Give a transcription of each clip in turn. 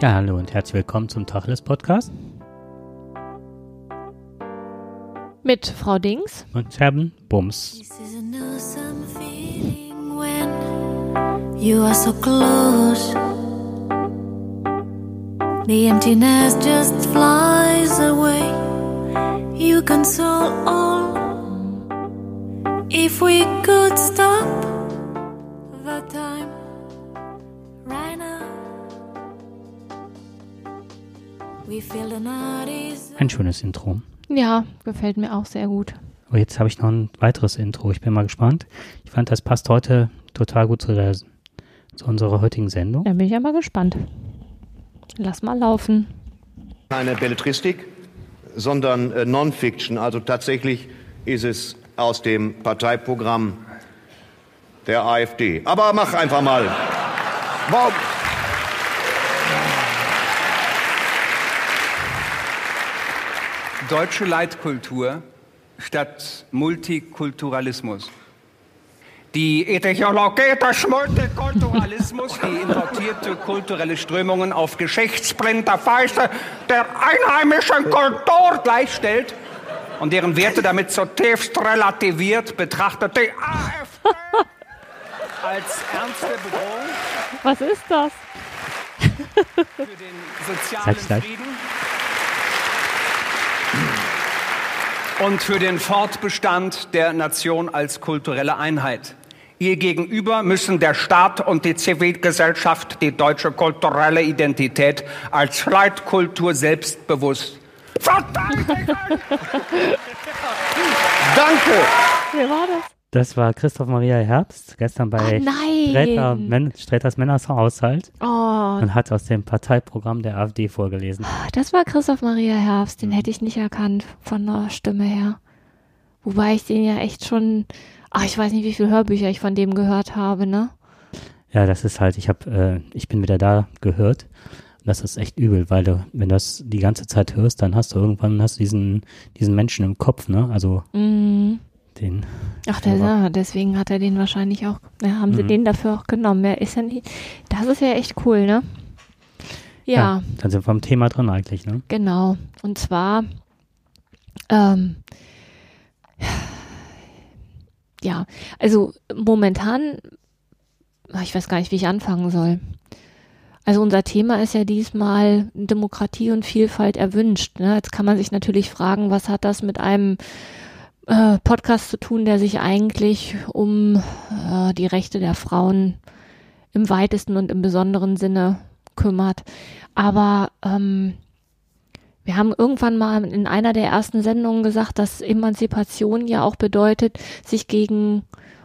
Ja, hallo und herzlich willkommen zum Tacheles Podcast. Mit Frau Dings. Und Herrn Bums. This is an awesome feeling when you are so close. The emptiness just flies away. You console all. If we could stop Ein schönes Intro. Ja, gefällt mir auch sehr gut. Oh, jetzt habe ich noch ein weiteres Intro. Ich bin mal gespannt. Ich fand, das passt heute total gut zu, der, zu unserer heutigen Sendung. Da bin ich ja mal gespannt. Lass mal laufen. keine Belletristik, sondern äh, Non-Fiction. Also tatsächlich ist es aus dem Parteiprogramm der AfD. Aber mach einfach mal. Warum? Deutsche Leitkultur statt Multikulturalismus. Die Ideologie des Multikulturalismus, die importierte kulturelle Strömungen auf geschichtsblinder Weise der einheimischen Kultur gleichstellt und deren Werte damit zutiefst relativiert, betrachtet die AfD als ernste Bedrohung Was ist das? für den sozialen. Frieden und für den Fortbestand der Nation als kulturelle Einheit. Ihr gegenüber müssen der Staat und die Zivilgesellschaft die deutsche kulturelle Identität als Leitkultur selbstbewusst verteidigen. Danke! Wer war das? Das war Christoph Maria Herbst, gestern bei Ah, nein. Sträter, Men Sträters Männerhaushalt Oh, und hat aus dem Parteiprogramm der AfD vorgelesen. das war Christoph Maria Herbst. Den hätte ich nicht erkannt von der Stimme her. Wobei ich den ja echt schon, ach, ich weiß nicht, wie viele Hörbücher ich von dem gehört habe, ne? Ja, das ist halt, ich habe, äh, ich bin wieder da gehört. Das ist echt übel, weil du, wenn du das die ganze Zeit hörst, dann hast du irgendwann hast diesen, diesen Menschen im Kopf, ne? Also Mhm. Den. Ach, der, ja, deswegen hat er den wahrscheinlich auch, ja, haben sie Mhm. den dafür auch genommen. Ja, ist ja nicht, das ist ja echt cool, ne? ja. Dann sind wir am Thema drin eigentlich, ne? Genau. Und zwar, ähm, ja, also momentan, ich weiß gar nicht, wie ich anfangen soll. Also unser Thema ist ja diesmal Demokratie und Vielfalt erwünscht. Ne? Jetzt kann man sich natürlich fragen, was hat das mit einem äh, Podcast zu tun, der sich eigentlich um äh, die Rechte der Frauen im weitesten und im besonderen Sinne kümmert. Aber ähm, wir haben irgendwann mal in einer der ersten Sendungen gesagt, dass Emanzipation ja auch bedeutet, sich gegen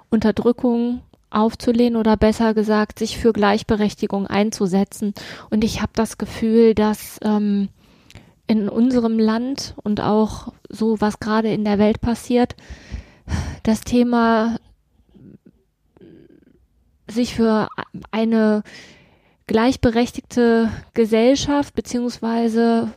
Unterdrückung aufzulehnen oder besser gesagt, sich für Gleichberechtigung einzusetzen. Und ich habe das Gefühl, dass ähm, in unserem Land und auch so, was gerade in der Welt passiert, das Thema sich für eine gleichberechtigte Gesellschaft beziehungsweise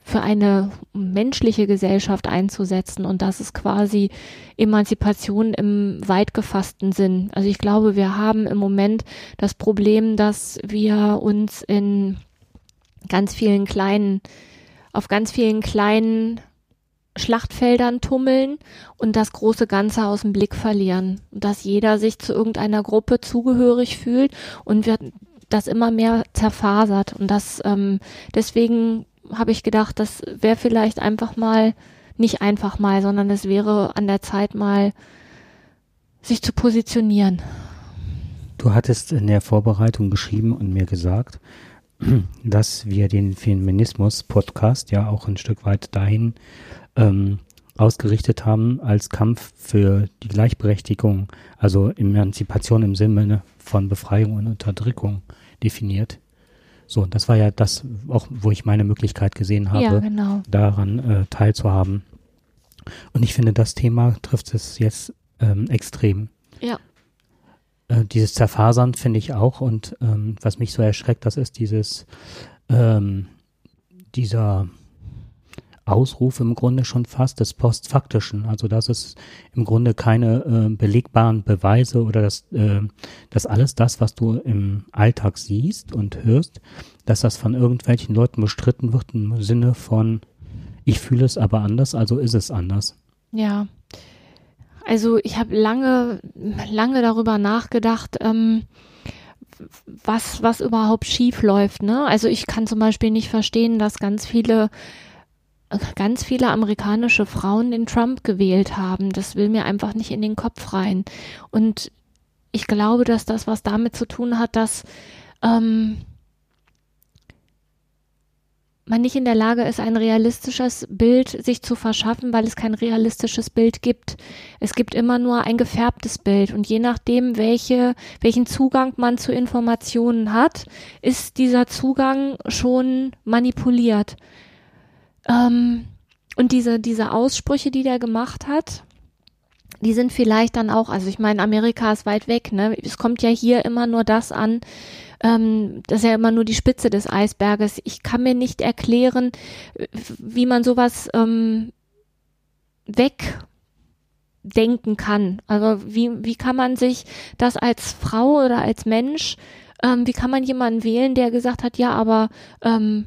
für eine menschliche Gesellschaft einzusetzen. Und das ist quasi Emanzipation im weit gefassten Sinn. Also ich glaube, wir haben im Moment das Problem, dass wir uns in ganz vielen kleinen, auf ganz vielen kleinen Schlachtfeldern tummeln und das große Ganze aus dem Blick verlieren. Dass jeder sich zu irgendeiner Gruppe zugehörig fühlt und wird das immer mehr zerfasert. Und das ähm, deswegen habe ich gedacht, das wäre vielleicht einfach mal, nicht einfach mal, sondern es wäre an der Zeit mal, sich zu positionieren. Du hattest in der Vorbereitung geschrieben und mir gesagt, dass wir den Feminismus-Podcast ja auch ein Stück weit dahin ähm, ausgerichtet haben als Kampf für die Gleichberechtigung, also Emanzipation im Sinne von Befreiung und Unterdrückung definiert. So, das war ja das, auch wo ich meine Möglichkeit gesehen habe, Ja, genau. daran äh, teilzuhaben. Und ich finde, das Thema trifft es jetzt ähm, extrem. Ja. Äh, dieses Zerfasern finde ich auch und ähm, was mich so erschreckt, das ist dieses ähm, dieser Ausruf im Grunde schon fast des Postfaktischen. Also dass es im Grunde keine äh, belegbaren Beweise oder das, äh, dass alles das, was du im Alltag siehst und hörst, dass das von irgendwelchen Leuten bestritten wird im Sinne von ich fühle es aber anders, also ist es anders. Ja. Also ich habe lange, lange darüber nachgedacht, ähm, was, was überhaupt schief läuft. Ne? Also ich kann zum Beispiel nicht verstehen, dass ganz viele ganz viele amerikanische Frauen den Trump gewählt haben. Das will mir einfach nicht in den Kopf rein. Und ich glaube, dass das was damit zu tun hat, dass ähm, man nicht in der Lage ist, ein realistisches Bild sich zu verschaffen, weil es kein realistisches Bild gibt. Es gibt immer nur ein gefärbtes Bild und je nachdem, welche, welchen Zugang man zu Informationen hat, ist dieser Zugang schon manipuliert. Ähm, und diese, diese Aussprüche, die der gemacht hat, die sind vielleicht dann auch, also ich meine, Amerika ist weit weg, ne? Es kommt ja hier immer nur das an, ähm, das ist ja immer nur die Spitze des Eisberges. Ich kann mir nicht erklären, wie man sowas ähm, wegdenken kann. Also wie, wie kann man sich das als Frau oder als Mensch, ähm, wie kann man jemanden wählen, der gesagt hat, ja, aber ähm,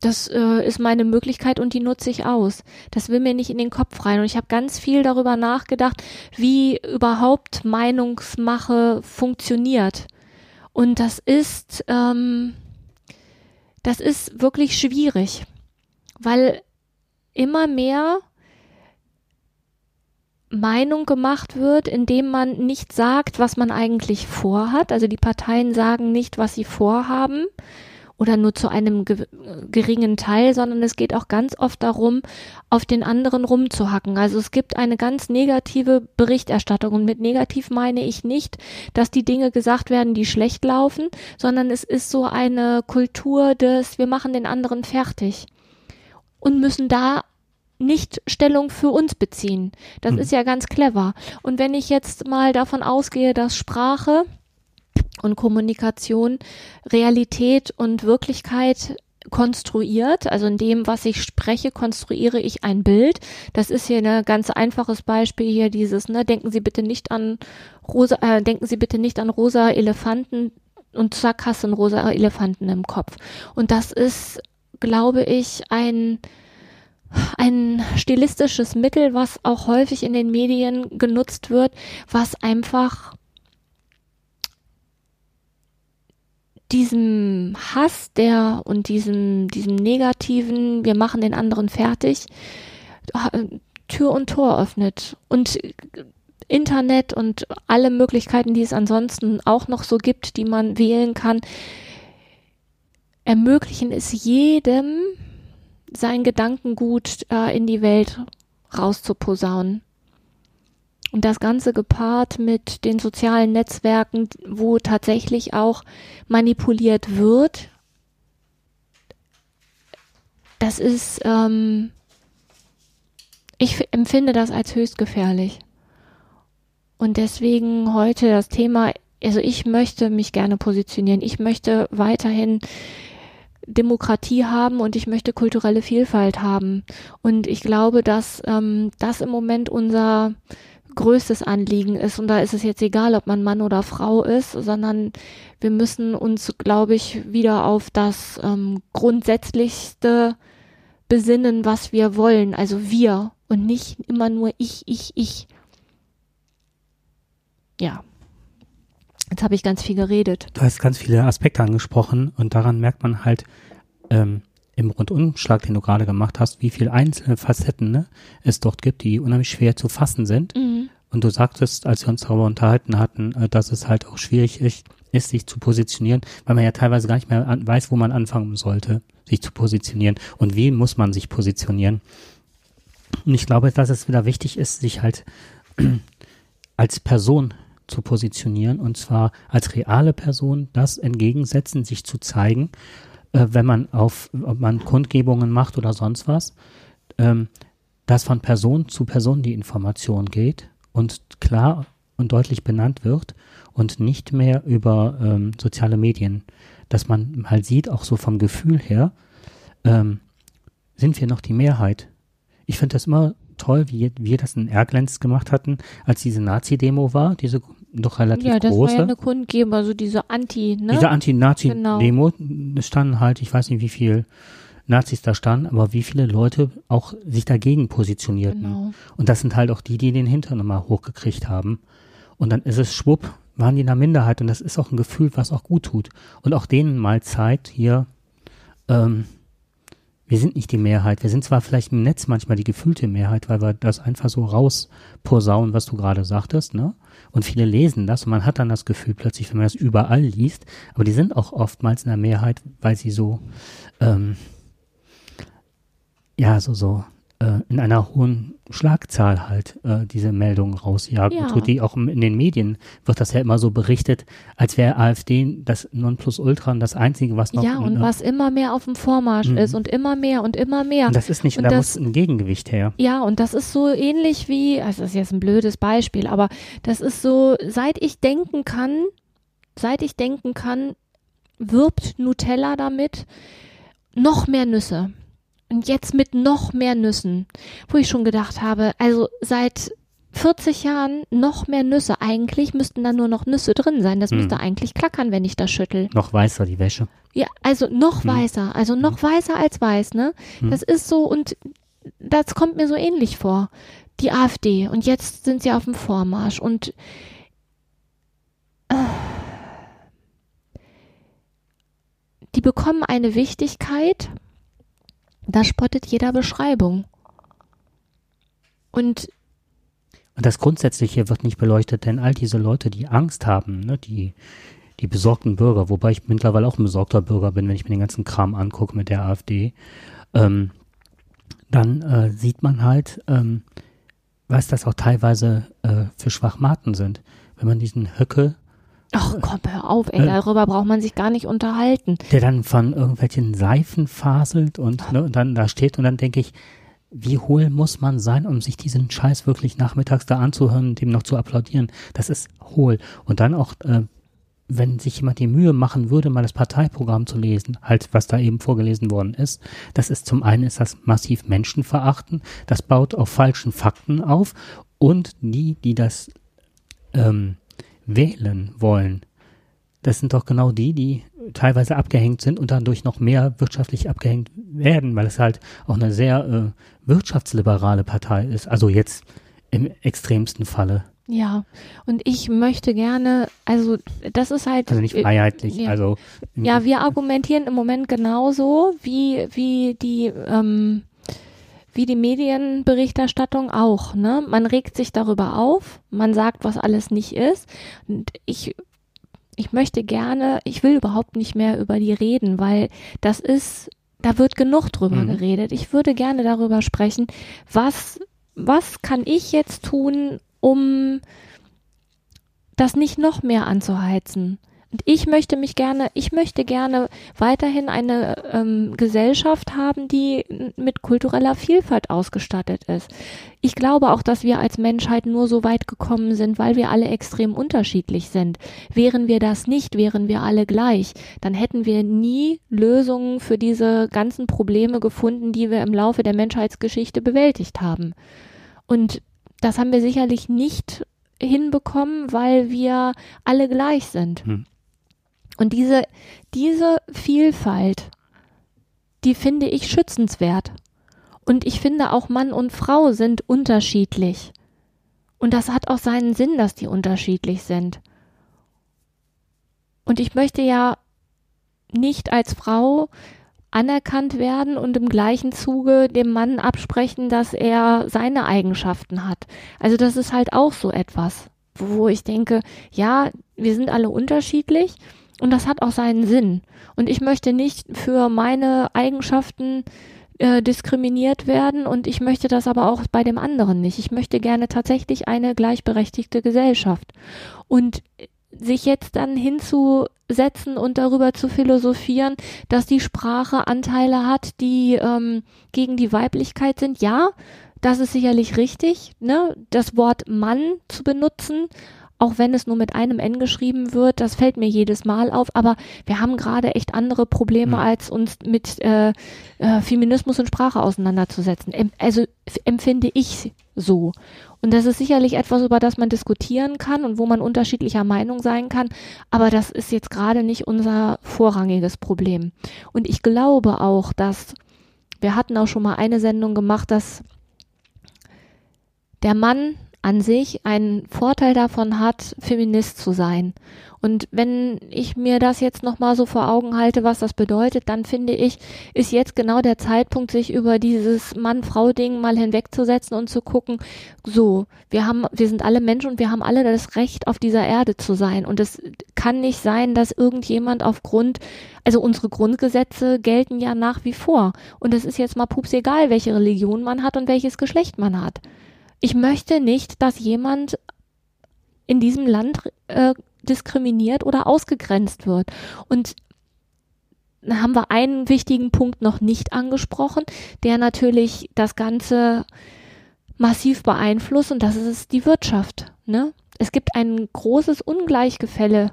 das äh, ist meine Möglichkeit und die nutze ich aus. Das will mir nicht in den Kopf rein. Und ich habe ganz viel darüber nachgedacht, wie überhaupt Meinungsmache funktioniert. Und das ist, ähm, das ist wirklich schwierig, weil immer mehr Meinung gemacht wird, indem man nicht sagt, was man eigentlich vorhat. Also die Parteien sagen nicht, was sie vorhaben, oder nur zu einem ge geringen Teil, sondern es geht auch ganz oft darum, auf den anderen rumzuhacken. Also es gibt eine ganz negative Berichterstattung und mit negativ meine ich nicht, dass die Dinge gesagt werden, die schlecht laufen, sondern es ist so eine Kultur des, wir machen den anderen fertig und müssen da nicht Stellung für uns beziehen. Das mhm. ist ja ganz clever. Und wenn ich jetzt mal davon ausgehe, dass Sprache und Kommunikation Realität und Wirklichkeit konstruiert, also in dem, was ich spreche, konstruiere ich ein Bild. Das ist hier ein ganz einfaches Beispiel hier dieses, ne, denken Sie bitte nicht an rosa, äh, denken Sie bitte nicht an rosa Elefanten und zack hast du einen rosa Elefanten im Kopf. Und das ist, glaube ich, ein ein stilistisches Mittel, was auch häufig in den Medien genutzt wird, was einfach diesem Hass, der und diesem, diesem negativen, wir machen den anderen fertig, Tür und Tor öffnet. Und Internet und alle Möglichkeiten, die es ansonsten auch noch so gibt, die man wählen kann, ermöglichen es jedem, sein Gedankengut äh, in die Welt rauszuposaunen. Und das Ganze gepaart mit den sozialen Netzwerken, wo tatsächlich auch manipuliert wird, das ist, ähm, ich empfinde das als höchst gefährlich. Und deswegen heute das Thema, also ich möchte mich gerne positionieren. Ich möchte weiterhin Demokratie haben und ich möchte kulturelle Vielfalt haben. Und ich glaube, dass ähm, das im Moment unser größtes Anliegen ist. Und da ist es jetzt egal, ob man Mann oder Frau ist, sondern wir müssen uns, glaube ich, wieder auf das ähm, Grundsätzlichste besinnen, was wir wollen. Also wir und nicht immer nur ich, ich, ich. Ja. Jetzt habe ich ganz viel geredet. Du hast ganz viele Aspekte angesprochen und daran merkt man halt, ähm, im Rundumschlag, den du gerade gemacht hast, wie viele einzelne Facetten ne, es dort gibt, die unheimlich schwer zu fassen sind. Mhm. Und du sagtest, als wir uns darüber unterhalten hatten, äh, dass es halt auch schwierig ist, ist, sich zu positionieren, weil man ja teilweise gar nicht mehr an, weiß, wo man anfangen sollte, sich zu positionieren und wie muss man sich positionieren. Und ich glaube, dass es wieder wichtig ist, sich halt als Person zu positionieren und zwar als reale Person das entgegensetzen, sich zu zeigen äh, wenn man auf, ob man Kundgebungen macht oder sonst was, ähm, dass von Person zu Person die Information geht und klar und deutlich benannt wird und nicht mehr über ähm, soziale Medien, dass man halt sieht, auch so vom Gefühl her, ähm, sind wir noch die Mehrheit. Ich finde das immer toll, wie wir das in Erglenz gemacht hatten, als diese Nazi-Demo war, diese doch relativ ja, das große. war ja eine Kundgebung, also diese Anti, ne? Diese Anti-Nazi-Demo, es standen halt, ich weiß nicht wie viel Nazis da standen, aber wie viele Leute auch sich dagegen positionierten. Genau. Und das sind halt auch die, die den Hintern immer hochgekriegt haben. Und dann ist es schwupp, waren die in der Minderheit und das ist auch ein Gefühl, was auch gut tut. Und auch denen mal Zeit hier, ähm, wir sind nicht die Mehrheit. Wir sind zwar vielleicht im Netz manchmal die gefühlte Mehrheit, weil wir das einfach so rausposaunen, was du gerade sagtest, ne? Und viele lesen das und man hat dann das Gefühl plötzlich, wenn man das überall liest, aber die sind auch oftmals in der Mehrheit, weil sie so, ähm, ja, so, so, äh, in einer hohen Schlagzahl halt äh, diese Meldungen rausjagen. Ja. Die auch in den Medien wird das ja immer so berichtet, als wäre AfD das Nonplusultra und das Einzige, was noch Ja, und ne? was immer mehr auf dem Vormarsch Mhm. ist und immer mehr und immer mehr. Und das ist nicht, Und da das- muss ein Gegengewicht her. Ja, und das ist so ähnlich wie, also das ist jetzt ein blödes Beispiel, aber das ist so, seit ich denken kann, seit ich denken kann, wirbt Nutella damit noch mehr Nüsse. Und jetzt mit noch mehr Nüssen, wo ich schon gedacht habe, also seit 40 Jahren noch mehr Nüsse. Eigentlich müssten da nur noch Nüsse drin sein. Das Hm. müsste eigentlich klackern, wenn ich das schüttel. Noch weißer die Wäsche. Ja, also noch Hm. weißer, also noch weißer als weiß, ne? Hm. Das ist so und das kommt mir so ähnlich vor. Die AfD und jetzt sind sie auf dem Vormarsch und äh, die bekommen eine Wichtigkeit, da spottet jeder Beschreibung. Und das Grundsätzliche wird nicht beleuchtet, denn all diese Leute, die Angst haben, ne, die, die besorgten Bürger, wobei ich mittlerweile auch ein besorgter Bürger bin, wenn ich mir den ganzen Kram angucke mit der AfD, ähm, dann äh, sieht man halt, ähm, was das auch teilweise äh, für Schwachmaten sind. Wenn man diesen Höcke, ach komm, hör auf, ey, Äh. darüber braucht man sich gar nicht unterhalten. der dann von irgendwelchen Seifen faselt und, ne, und dann da steht und dann denke ich, wie hohl muss man sein, um sich diesen Scheiß wirklich nachmittags da anzuhören und dem noch zu applaudieren? Das ist hohl. Und dann auch, äh, wenn sich jemand die Mühe machen würde, mal das Parteiprogramm zu lesen, halt was da eben vorgelesen worden ist, das ist zum einen ist das massiv Menschenverachten, das baut auf falschen Fakten auf und die, die das ähm, wählen wollen, das sind doch genau die, die teilweise abgehängt sind und dadurch noch mehr wirtschaftlich abgehängt werden, weil es halt auch eine sehr äh, wirtschaftsliberale Partei ist. Also jetzt im extremsten Falle. Ja, und ich möchte gerne, also das ist halt. Also nicht äh, freiheitlich. ja. Also Ja, wir argumentieren im Moment genauso wie, wie die, ähm, wie die Medienberichterstattung auch, ne? Man regt sich darüber auf, man sagt, was alles nicht ist. Und ich, ich möchte gerne, ich will überhaupt nicht mehr über die reden, weil das ist, da wird genug drüber Mhm. geredet. Ich würde gerne darüber sprechen, was, was kann ich jetzt tun, um das nicht noch mehr anzuheizen? Und ich möchte mich gerne, ich möchte gerne weiterhin eine ähm, Gesellschaft haben, die mit kultureller Vielfalt ausgestattet ist. Ich glaube auch, dass wir als Menschheit nur so weit gekommen sind, weil wir alle extrem unterschiedlich sind. Wären wir das nicht, wären wir alle gleich, dann hätten wir nie Lösungen für diese ganzen Probleme gefunden, die wir im Laufe der Menschheitsgeschichte bewältigt haben. Und das haben wir sicherlich nicht hinbekommen, weil wir alle gleich sind. Hm. Und diese, diese Vielfalt, die finde ich schützenswert. Und ich finde auch Mann und Frau sind unterschiedlich. Und das hat auch seinen Sinn, dass die unterschiedlich sind. Und ich möchte ja nicht als Frau anerkannt werden und im gleichen Zuge dem Mann absprechen, dass er seine Eigenschaften hat. Also das ist halt auch so etwas, wo ich denke, ja, wir sind alle unterschiedlich und das hat auch seinen Sinn. Und ich möchte nicht für meine Eigenschaften äh, diskriminiert werden und ich möchte das aber auch bei dem anderen nicht. Ich möchte gerne tatsächlich eine gleichberechtigte Gesellschaft. Und sich jetzt dann hinzusetzen und darüber zu philosophieren, dass die Sprache Anteile hat, die ähm, gegen die Weiblichkeit sind, ja, das ist sicherlich richtig, ne? Das Wort Mann zu benutzen auch wenn es nur mit einem N geschrieben wird, das fällt mir jedes Mal auf, aber wir haben gerade echt andere Probleme, Hm. als uns mit äh, äh, Feminismus und Sprache auseinanderzusetzen. Em also empfinde ich so. Und das ist sicherlich etwas, über das man diskutieren kann und wo man unterschiedlicher Meinung sein kann, aber das ist jetzt gerade nicht unser vorrangiges Problem. Und ich glaube auch, dass wir hatten auch schon mal eine Sendung gemacht, dass der Mann an sich einen Vorteil davon hat, Feminist zu sein. Und wenn ich mir das jetzt nochmal so vor Augen halte, was das bedeutet, dann finde ich, ist jetzt genau der Zeitpunkt, sich über dieses Mann-Frau-Ding mal hinwegzusetzen und zu gucken, so, wir haben, wir sind alle Menschen und wir haben alle das Recht, auf dieser Erde zu sein. Und es kann nicht sein, dass irgendjemand aufgrund, also unsere Grundgesetze gelten ja nach wie vor. Und es ist jetzt mal pups egal, welche Religion man hat und welches Geschlecht man hat. Ich möchte nicht, dass jemand in diesem Land äh, diskriminiert oder ausgegrenzt wird. Und da haben wir einen wichtigen Punkt noch nicht angesprochen, der natürlich das Ganze massiv beeinflusst und das ist die Wirtschaft. Ne? Es gibt ein großes Ungleichgefälle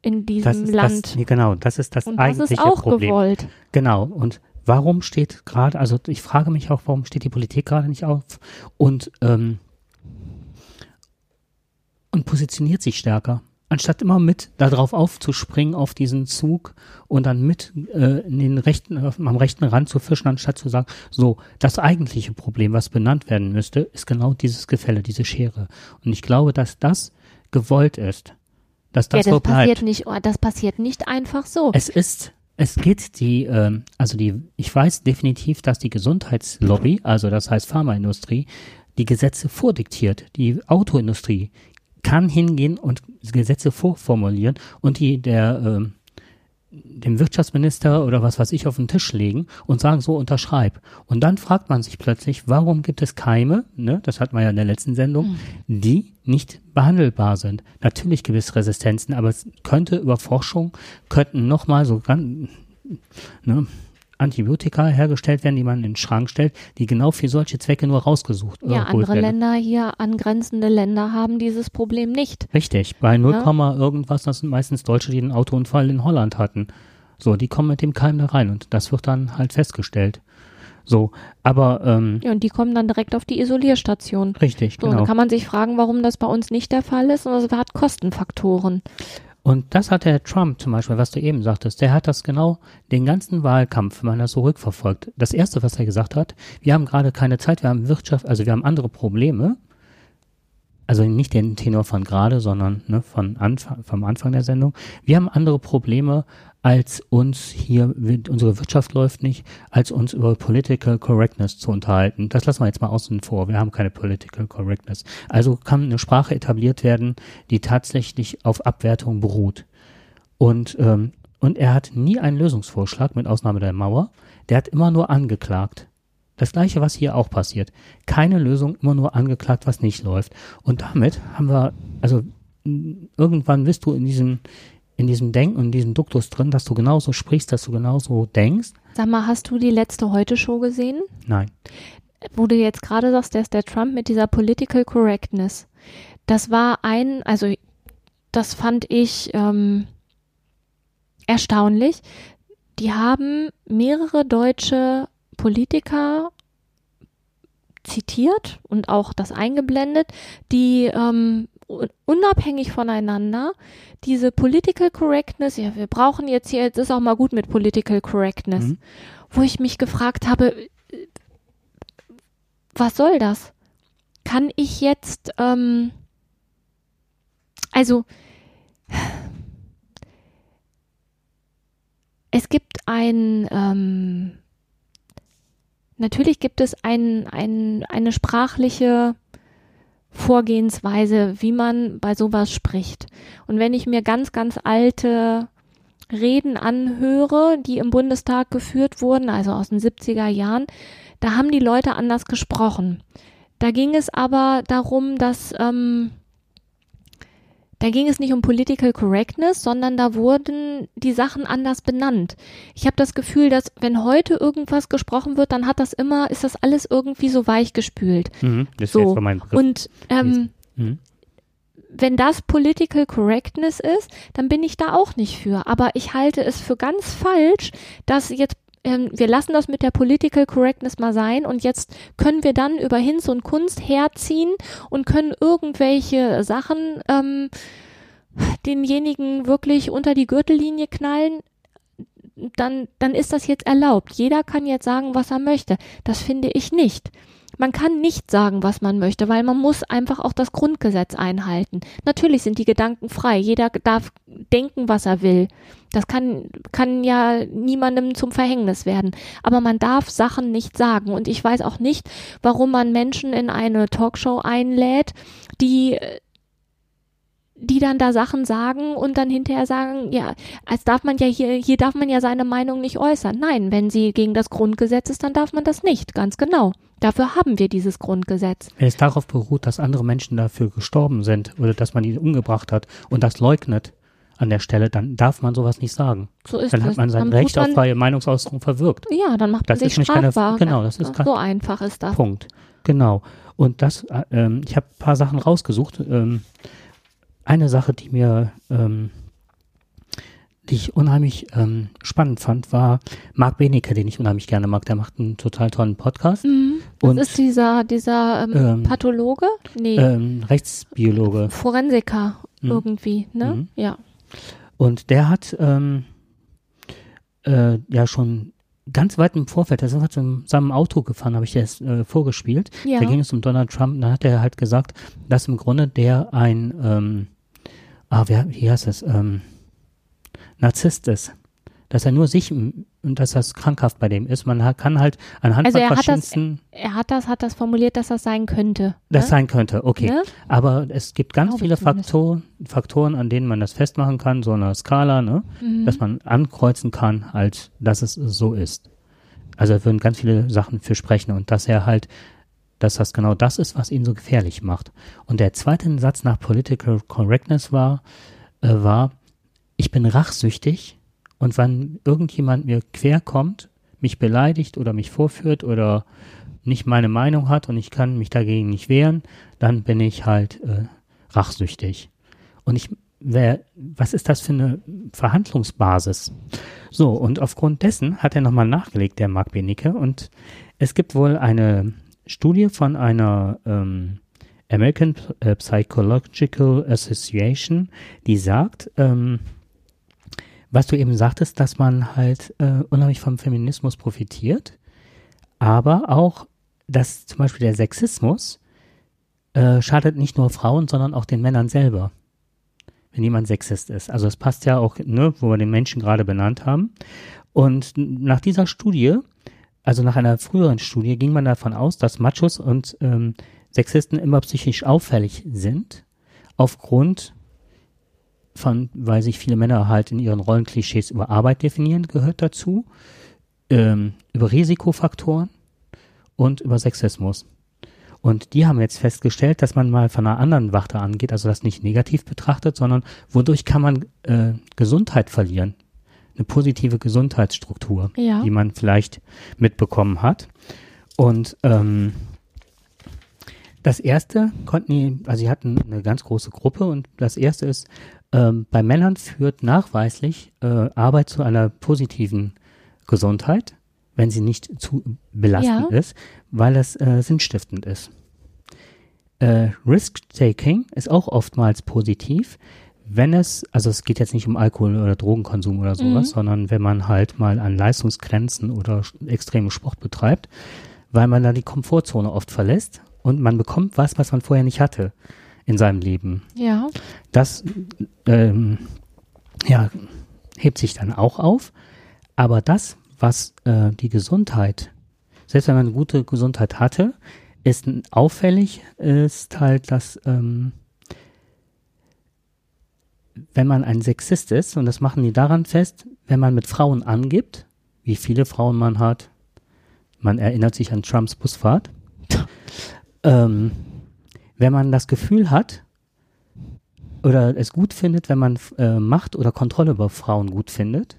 in diesem Das Land. das, genau, das ist das und das eigentliche ist auch Problem. gewollt. Genau. Und warum steht gerade, also ich frage mich auch, warum steht die Politik gerade nicht auf und, ähm, und positioniert sich stärker. Anstatt immer mit darauf aufzuspringen, auf diesen Zug und dann mit äh, in den rechten, am rechten Rand zu fischen, anstatt zu sagen, so, das eigentliche Problem, was benannt werden müsste, ist genau dieses Gefälle, diese Schere. Und ich glaube, dass das gewollt ist. Dass das, ja, das so bleibt. passiert nicht, oh, das passiert nicht einfach so. Es ist, es geht die, ähm, also die, ich weiß definitiv, dass die Gesundheitslobby, also das heißt Pharmaindustrie, die Gesetze vordiktiert. Die Autoindustrie kann hingehen und Gesetze vorformulieren und die der ähm, dem Wirtschaftsminister oder was weiß ich auf den Tisch legen und sagen, so unterschreib. Und dann fragt man sich plötzlich, warum gibt es Keime, ne, das hatten wir ja in der letzten Sendung, die nicht behandelbar sind. Natürlich gibt es Resistenzen, aber es könnte über Forschung, könnten nochmal so ganz, ne, Antibiotika hergestellt werden, die man in den Schrank stellt, die genau für solche Zwecke nur rausgesucht äh, ja, geholt andere werden. Länder hier, angrenzende Länder haben dieses Problem nicht. Richtig, bei 0, Ja. irgendwas, das sind meistens Deutsche, die einen Autounfall in Holland hatten. So, die kommen mit dem Keim da rein und das wird dann halt festgestellt. So, aber ähm, Ja, und die kommen dann direkt auf die Isolierstation. richtig, So, genau. dann kann man sich fragen, warum das bei uns nicht der Fall ist. Und das hat Kostenfaktoren. Und das hat der Trump zum Beispiel, was du eben sagtest, der hat das genau den ganzen Wahlkampf, wenn man das so rückverfolgt. Das erste, was er gesagt hat, wir haben gerade keine Zeit, wir haben Wirtschaft, also wir haben andere Probleme. Also nicht den Tenor von gerade, sondern ne, von Anfang, vom Anfang der Sendung. Wir haben andere Probleme, als uns hier, unsere Wirtschaft läuft nicht, als uns über Political Correctness zu unterhalten. Das lassen wir jetzt mal außen vor. Wir haben keine Political Correctness. Also kann eine Sprache etabliert werden, die tatsächlich auf Abwertung beruht. Und, ähm, und er hat nie einen Lösungsvorschlag, mit Ausnahme der Mauer. Der hat immer nur angeklagt. Das gleiche, was hier auch passiert. Keine Lösung, immer nur angeklagt, was nicht läuft. Und damit haben wir, also irgendwann bist du in diesem, in diesem Denken in diesem Duktus drin, dass du genauso sprichst, dass du genauso denkst. Sag mal, hast du die letzte Heute-Show gesehen? Nein. Wo du jetzt gerade sagst, der ist der Trump mit dieser Political Correctness. Das war ein, also das fand ich ähm, erstaunlich. Die haben mehrere deutsche Politiker zitiert und auch das eingeblendet, die ähm, un- unabhängig voneinander diese Political Correctness, ja, wir brauchen jetzt hier, jetzt ist auch mal gut mit Political Correctness, Mhm. wo ich mich gefragt habe, was soll das? Kann ich jetzt, ähm, also, es gibt ein, ähm, natürlich gibt es ein, ein, eine sprachliche Vorgehensweise, wie man bei sowas spricht. Und wenn ich mir ganz, ganz alte Reden anhöre, die im Bundestag geführt wurden, also aus den 70er Jahren, da haben die Leute anders gesprochen. Da ging es aber darum, dass ähm, da ging es nicht um Political Correctness, sondern da wurden die Sachen anders benannt. Ich habe das Gefühl, dass wenn heute irgendwas gesprochen wird, dann hat das immer, ist das alles irgendwie so weichgespült. Mhm. Das So. wäre jetzt mein Begriff. Und ähm, Mhm. wenn das Political Correctness ist, dann bin ich da auch nicht für. Aber ich halte es für ganz falsch, dass jetzt ähm, wir lassen das mit der Political Correctness mal sein und jetzt können wir dann über Hinz und Kunst herziehen und können irgendwelche Sachen ähm, denjenigen wirklich unter die Gürtellinie knallen. Dann, dann ist das jetzt erlaubt. Jeder kann jetzt sagen, was er möchte. Das finde ich nicht. Man kann nicht sagen, was man möchte, weil man muss einfach auch das Grundgesetz einhalten. Natürlich sind die Gedanken frei. Jeder darf denken, was er will. Das kann, kann ja niemandem zum Verhängnis werden. Aber man darf Sachen nicht sagen. Und ich weiß auch nicht, warum man Menschen in eine Talkshow einlädt, die die dann da Sachen sagen und dann hinterher sagen, ja, als darf man ja hier, hier darf man ja seine Meinung nicht äußern. Nein, wenn sie gegen das Grundgesetz ist, dann darf man das nicht, ganz genau. Dafür haben wir dieses Grundgesetz. Wenn es darauf beruht, dass andere Menschen dafür gestorben sind oder dass man die umgebracht hat und das leugnet an der Stelle, dann darf man sowas nicht sagen. So ist Dann es. hat man sein Dann Recht auf freie Meinungsäußerung verwirkt. Ja, dann macht Das man sich ist nicht keine- strafbar. genau, das ist so einfach ist das. Punkt. Genau. Und das, äh, ähm, ich habe ein paar Sachen rausgesucht. Ähm, eine Sache, die mir, ähm, die ich unheimlich ähm, spannend fand, war Marc Benecke, den ich unheimlich gerne mag. Der macht einen total tollen Podcast. Mhm. Das Und ist dieser, dieser ähm, Ähm, Pathologe? Nee, ähm, Rechtsbiologe. Forensiker Mhm. irgendwie, ne? Mhm. Ja. Und der hat ähm, äh, ja schon ganz weit im Vorfeld, er ist einfach zu seinem Auto gefahren, habe ich das äh, vorgespielt. Ja. Da ging es um Donald Trump. Dann hat er halt gesagt, dass im Grunde der ein, ähm, ah, wer, wie heißt das, ähm, Narzisst ist. Dass er nur sich und dass das krankhaft bei dem ist. Man kann halt anhand Also von er hat das- verschiedensten, Er hat das, hat das formuliert, dass das sein könnte. das ne? sein könnte, okay. Ne? Aber es gibt ganz Glaube viele. Faktoren, Faktoren, an denen man das festmachen kann, so eine Skala, ne? Mhm. dass man ankreuzen kann, halt, dass es so ist. Also da würden ganz viele Sachen für sprechen und dass er halt, dass das genau das ist, was ihn so gefährlich macht. Und der zweite Satz nach Political Correctness war, äh, war, ich bin rachsüchtig und wenn irgendjemand mir quer kommt, mich beleidigt oder mich vorführt oder nicht meine Meinung hat und ich kann mich dagegen nicht wehren, dann bin ich halt äh, rachsüchtig. Und ich, wer, was ist das für eine Verhandlungsbasis? So, und aufgrund dessen hat er nochmal nachgelegt, der Marc Benecke, und es gibt wohl eine Studie von einer ähm, American äh, Psychological Association, die sagt, ähm, was du eben sagtest, dass man halt äh, unheimlich vom Feminismus profitiert, aber auch, dass zum Beispiel der Sexismus äh, schadet nicht nur Frauen, sondern auch den Männern selber, wenn jemand Sexist ist. Also es passt ja auch, ne, wo wir den Menschen gerade benannt haben. Und nach dieser Studie, also nach einer früheren Studie, ging man davon aus, dass Machos und ähm, Sexisten immer psychisch auffällig sind, aufgrund von, weil sich viele Männer halt in ihren Rollenklischees über Arbeit definieren, gehört dazu, ähm, über Risikofaktoren und über Sexismus. Und die haben jetzt festgestellt, dass man mal von einer anderen Warte angeht, also das nicht negativ betrachtet, sondern wodurch kann man äh, Gesundheit verlieren? Eine positive Gesundheitsstruktur, Ja. die man vielleicht mitbekommen hat. Und ähm, das erste konnten die, also sie hatten eine ganz große Gruppe und das erste ist, ähm, bei Männern führt nachweislich äh, Arbeit zu einer positiven Gesundheit, wenn sie nicht zu belastend Ja. ist, weil es äh, sinnstiftend ist. Äh, Risk-Taking ist auch oftmals positiv, wenn es, also es geht jetzt nicht um Alkohol oder Drogenkonsum oder sowas, Mhm. sondern wenn man halt mal an Leistungsgrenzen oder extremen Sport betreibt, weil man da die Komfortzone oft verlässt und man bekommt was, was man vorher nicht hatte in seinem Leben. Ja. Das ähm, ja, hebt sich dann auch auf. Aber das, was äh, die Gesundheit, selbst wenn man eine gute Gesundheit hatte, ist auffällig, ist halt, dass ähm, wenn man ein Sexist ist, und das machen die daran fest, wenn man mit Frauen angibt, wie viele Frauen man hat, man erinnert sich an Trumps Busfahrt, ähm, wenn man das Gefühl hat, oder es gut findet, wenn man äh, Macht oder Kontrolle über Frauen gut findet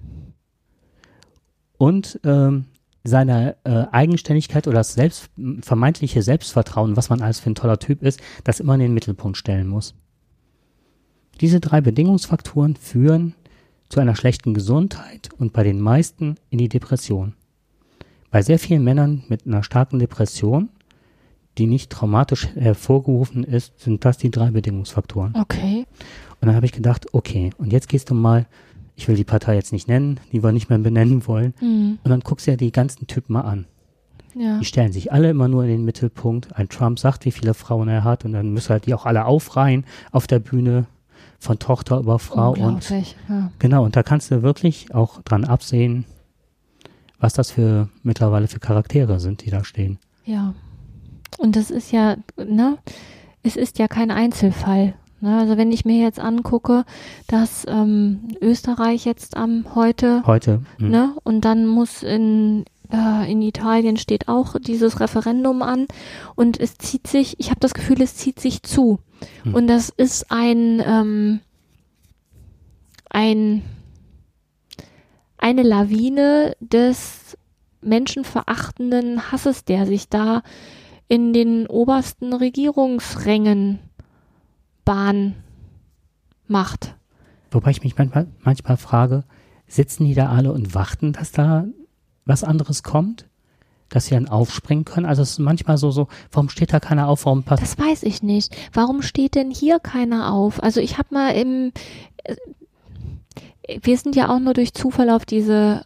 und ähm, seine äh, Eigenständigkeit oder das selbst, vermeintliche Selbstvertrauen, was man als für ein toller Typ ist, das immer in den Mittelpunkt stellen muss. Diese drei Bedingungsfaktoren führen zu einer schlechten Gesundheit und bei den meisten in die Depression. Bei sehr vielen Männern mit einer starken Depression, die nicht traumatisch hervorgerufen ist, sind das die drei Bedingungsfaktoren. Okay. Und dann habe ich gedacht, okay, und jetzt gehst du mal, ich will die Partei jetzt nicht nennen, die wir nicht mehr benennen wollen, Mhm. und dann guckst du ja die ganzen Typen mal an. Ja. Die stellen sich alle immer nur in den Mittelpunkt. Ein Trump sagt, wie viele Frauen er hat, und dann müssen halt die auch alle aufreihen auf der Bühne von Tochter über Frau und. Ja. Genau, und da kannst du wirklich auch dran absehen, was das für mittlerweile für Charaktere sind, die da stehen. Ja. Und das ist ja, ne, es ist ja kein Einzelfall. Ne? Also wenn ich mir jetzt angucke, dass ähm, Österreich jetzt am heute, Heute. hm, ne, und dann muss in äh, in Italien steht auch dieses Referendum an und es zieht sich, ich habe das Gefühl, es zieht sich zu. Hm. Und das ist ein ähm, ein eine Lawine des menschenverachtenden Hasses, der sich da in den obersten Regierungsrängen Bahn macht. Wobei ich mich manchmal, manchmal frage, sitzen die da alle und warten, dass da was anderes kommt? Dass sie dann aufspringen können? Also es ist manchmal so, so, warum steht da keiner auf? Warum passt Das weiß ich nicht. Warum steht denn hier keiner auf? Also ich habe mal im, äh, wir sind ja auch nur durch Zufall auf diese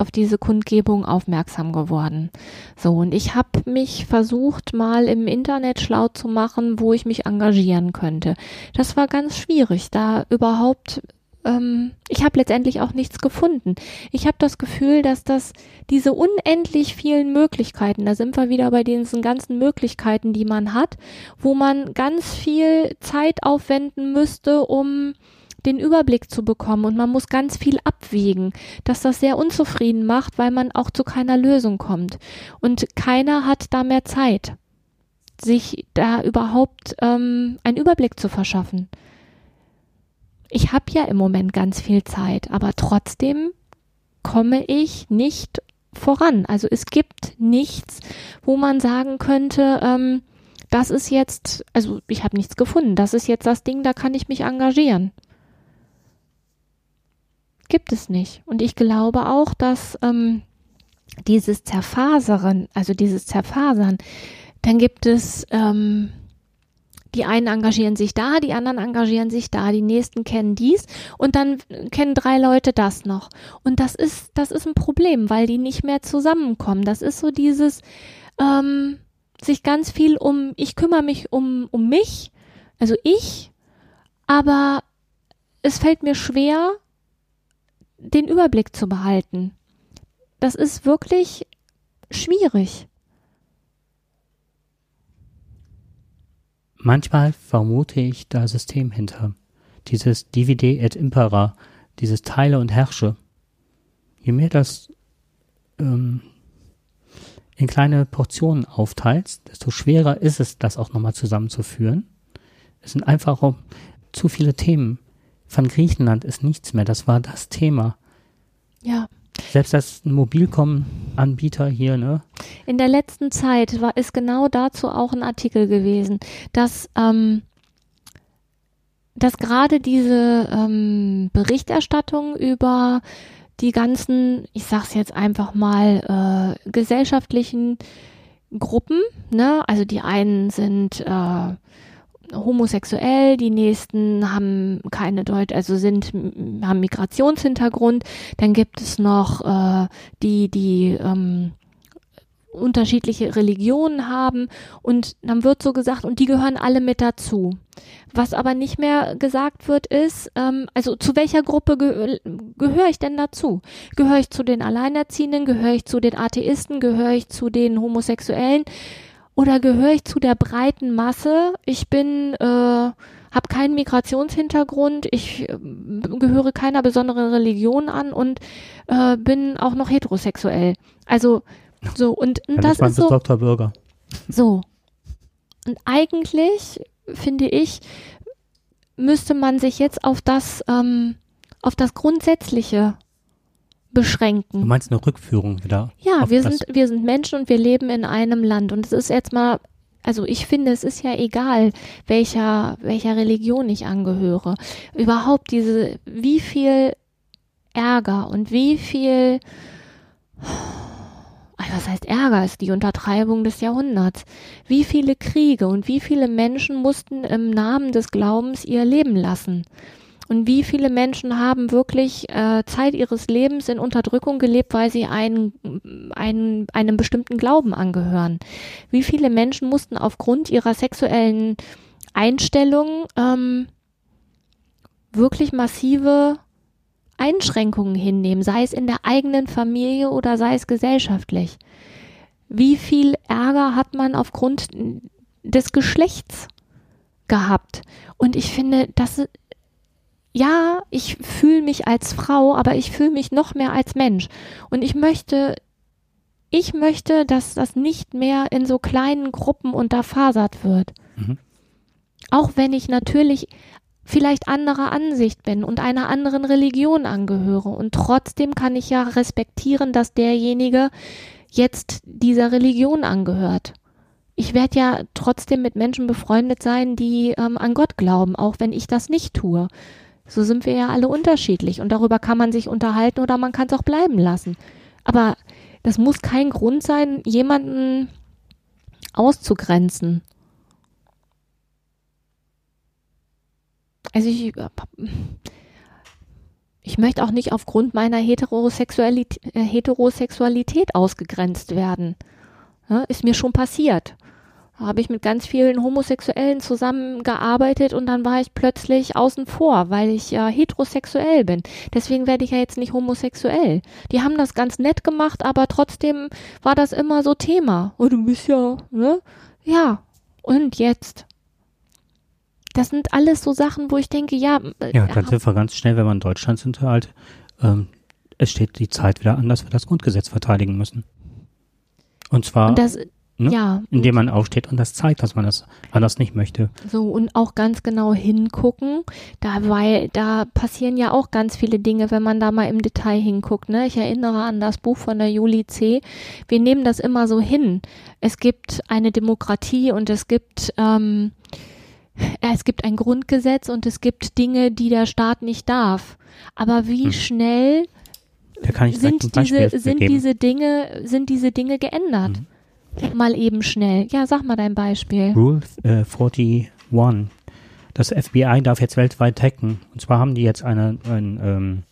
auf diese Kundgebung aufmerksam geworden. So, und ich habe mich versucht, mal im Internet schlau zu machen, wo ich mich engagieren könnte. Das war ganz schwierig, da überhaupt, ähm, ich habe letztendlich auch nichts gefunden. Ich habe das Gefühl, dass das diese unendlich vielen Möglichkeiten, da sind wir wieder bei diesen ganzen Möglichkeiten, die man hat, wo man ganz viel Zeit aufwenden müsste, um den Überblick zu bekommen und man muss ganz viel abwägen, dass das sehr unzufrieden macht, weil man auch zu keiner Lösung kommt. Und keiner hat da mehr Zeit, sich da überhaupt ähm, einen Überblick zu verschaffen. Ich habe ja im Moment ganz viel Zeit, aber trotzdem komme ich nicht voran. Also es gibt nichts, wo man sagen könnte, ähm, das ist jetzt, also ich habe nichts gefunden, das ist jetzt das Ding, da kann ich mich engagieren gibt es nicht. Und ich glaube auch, dass ähm, dieses Zerfasern, also dieses Zerfasern, dann gibt es, ähm, die einen engagieren sich da, die anderen engagieren sich da, die nächsten kennen dies und dann kennen drei Leute das noch. Und das ist, das ist ein Problem, weil die nicht mehr zusammenkommen. Das ist so dieses, ähm, sich ganz viel um, ich kümmere mich um, um mich, also ich, aber es fällt mir schwer, den Überblick zu behalten. Das ist wirklich schwierig. Manchmal vermute ich da System hinter. Dieses Divide et Impera, dieses Teile und Herrsche. Je mehr das ähm, in kleine Portionen aufteilst, desto schwerer ist es, das auch nochmal zusammenzuführen. Es sind einfach auch zu viele Themen. Von Griechenland ist nichts mehr. Das war das Thema. Ja. Selbst das Mobilcom-Anbieter hier, ne? In der letzten Zeit war ist genau dazu auch ein Artikel gewesen, dass ähm, dass gerade diese ähm, Berichterstattung über die ganzen, ich sag's jetzt einfach mal, äh, gesellschaftlichen Gruppen, ne? Also die einen sind äh, homosexuell, die nächsten haben keine Deut, also sind haben Migrationshintergrund, dann gibt es noch äh, die die ähm, unterschiedliche Religionen haben und dann wird so gesagt und die gehören alle mit dazu. Was aber nicht mehr gesagt wird ist, ähm, also zu welcher Gruppe gehö gehöre ich denn dazu? Gehöre ich zu den Alleinerziehenden? Gehöre ich zu den Atheisten? Gehöre ich zu den Homosexuellen? Oder gehöre ich zu der breiten Masse? Ich bin, äh, habe keinen Migrationshintergrund, ich äh, gehöre keiner besonderen Religion an und äh, bin auch noch heterosexuell. Also so und, und das ist so Dr. Bürger. so. Und eigentlich finde ich müsste man sich jetzt auf das ähm, auf das Grundsätzliche beschränken. Du meinst eine Rückführung wieder? Ja, wir sind, wir sind Menschen und wir leben in einem Land. Und es ist jetzt mal also ich finde, es ist ja egal, welcher, welcher Religion ich angehöre. Überhaupt diese, wie viel Ärger und wie viel, was heißt Ärger, ist die Untertreibung des Jahrhunderts. Wie viele Kriege und wie viele Menschen mussten im Namen des Glaubens ihr Leben lassen. Und wie viele Menschen haben wirklich äh, Zeit ihres Lebens in Unterdrückung gelebt, weil sie einen, einen, einem bestimmten Glauben angehören? Wie viele Menschen mussten aufgrund ihrer sexuellen Einstellung ähm, wirklich massive Einschränkungen hinnehmen, sei es in der eigenen Familie oder sei es gesellschaftlich? Wie viel Ärger hat man aufgrund des Geschlechts gehabt? Und ich finde, das ja, ich fühle mich als Frau, aber ich fühle mich noch mehr als Mensch. Und ich möchte, ich möchte, dass das nicht mehr in so kleinen Gruppen unterfasert wird. Mhm. Auch wenn ich natürlich vielleicht anderer Ansicht bin und einer anderen Religion angehöre. Und trotzdem kann ich ja respektieren, dass derjenige jetzt dieser Religion angehört. Ich werde ja trotzdem mit Menschen befreundet sein, die ähm, an Gott glauben, auch wenn ich das nicht tue. So sind wir ja alle unterschiedlich und darüber kann man sich unterhalten oder man kann es auch bleiben lassen. Aber das muss kein Grund sein, jemanden auszugrenzen. Also ich, ich möchte auch nicht aufgrund meiner Heterosexualität, äh, Heterosexualität ausgegrenzt werden. Ja, ist mir schon passiert habe ich mit ganz vielen Homosexuellen zusammengearbeitet und dann war ich plötzlich außen vor, weil ich ja heterosexuell bin. Deswegen werde ich ja jetzt nicht homosexuell. Die haben das ganz nett gemacht, aber trotzdem war das immer so Thema. Oh, du bist ja, ne? Ja. Und jetzt? Das sind alles so Sachen, wo ich denke, ja. Äh, ja, ganz einfach ganz schnell, wenn man Deutschland sind halt, ähm, es steht die Zeit wieder an, dass wir das Grundgesetz verteidigen müssen. Und zwar. Und das, Ne? Ja. Indem man aufsteht und das zeigt, dass man das anders nicht möchte. So, und auch ganz genau hingucken, da, weil da passieren ja auch ganz viele Dinge, wenn man da mal im Detail hinguckt. Ne? Ich erinnere an das Buch von der Juli C. Wir nehmen das immer so hin. Es gibt eine Demokratie und es gibt, ähm, es gibt ein Grundgesetz und es gibt Dinge, die der Staat nicht darf. Aber wie hm. schnell sind diese, sind diese Dinge, sind diese Dinge geändert? Hm. Mal eben schnell. Ja, sag mal dein Beispiel. Rule äh, 41. Das FBI darf jetzt weltweit hacken. Und zwar haben die jetzt eine, ein, ähm,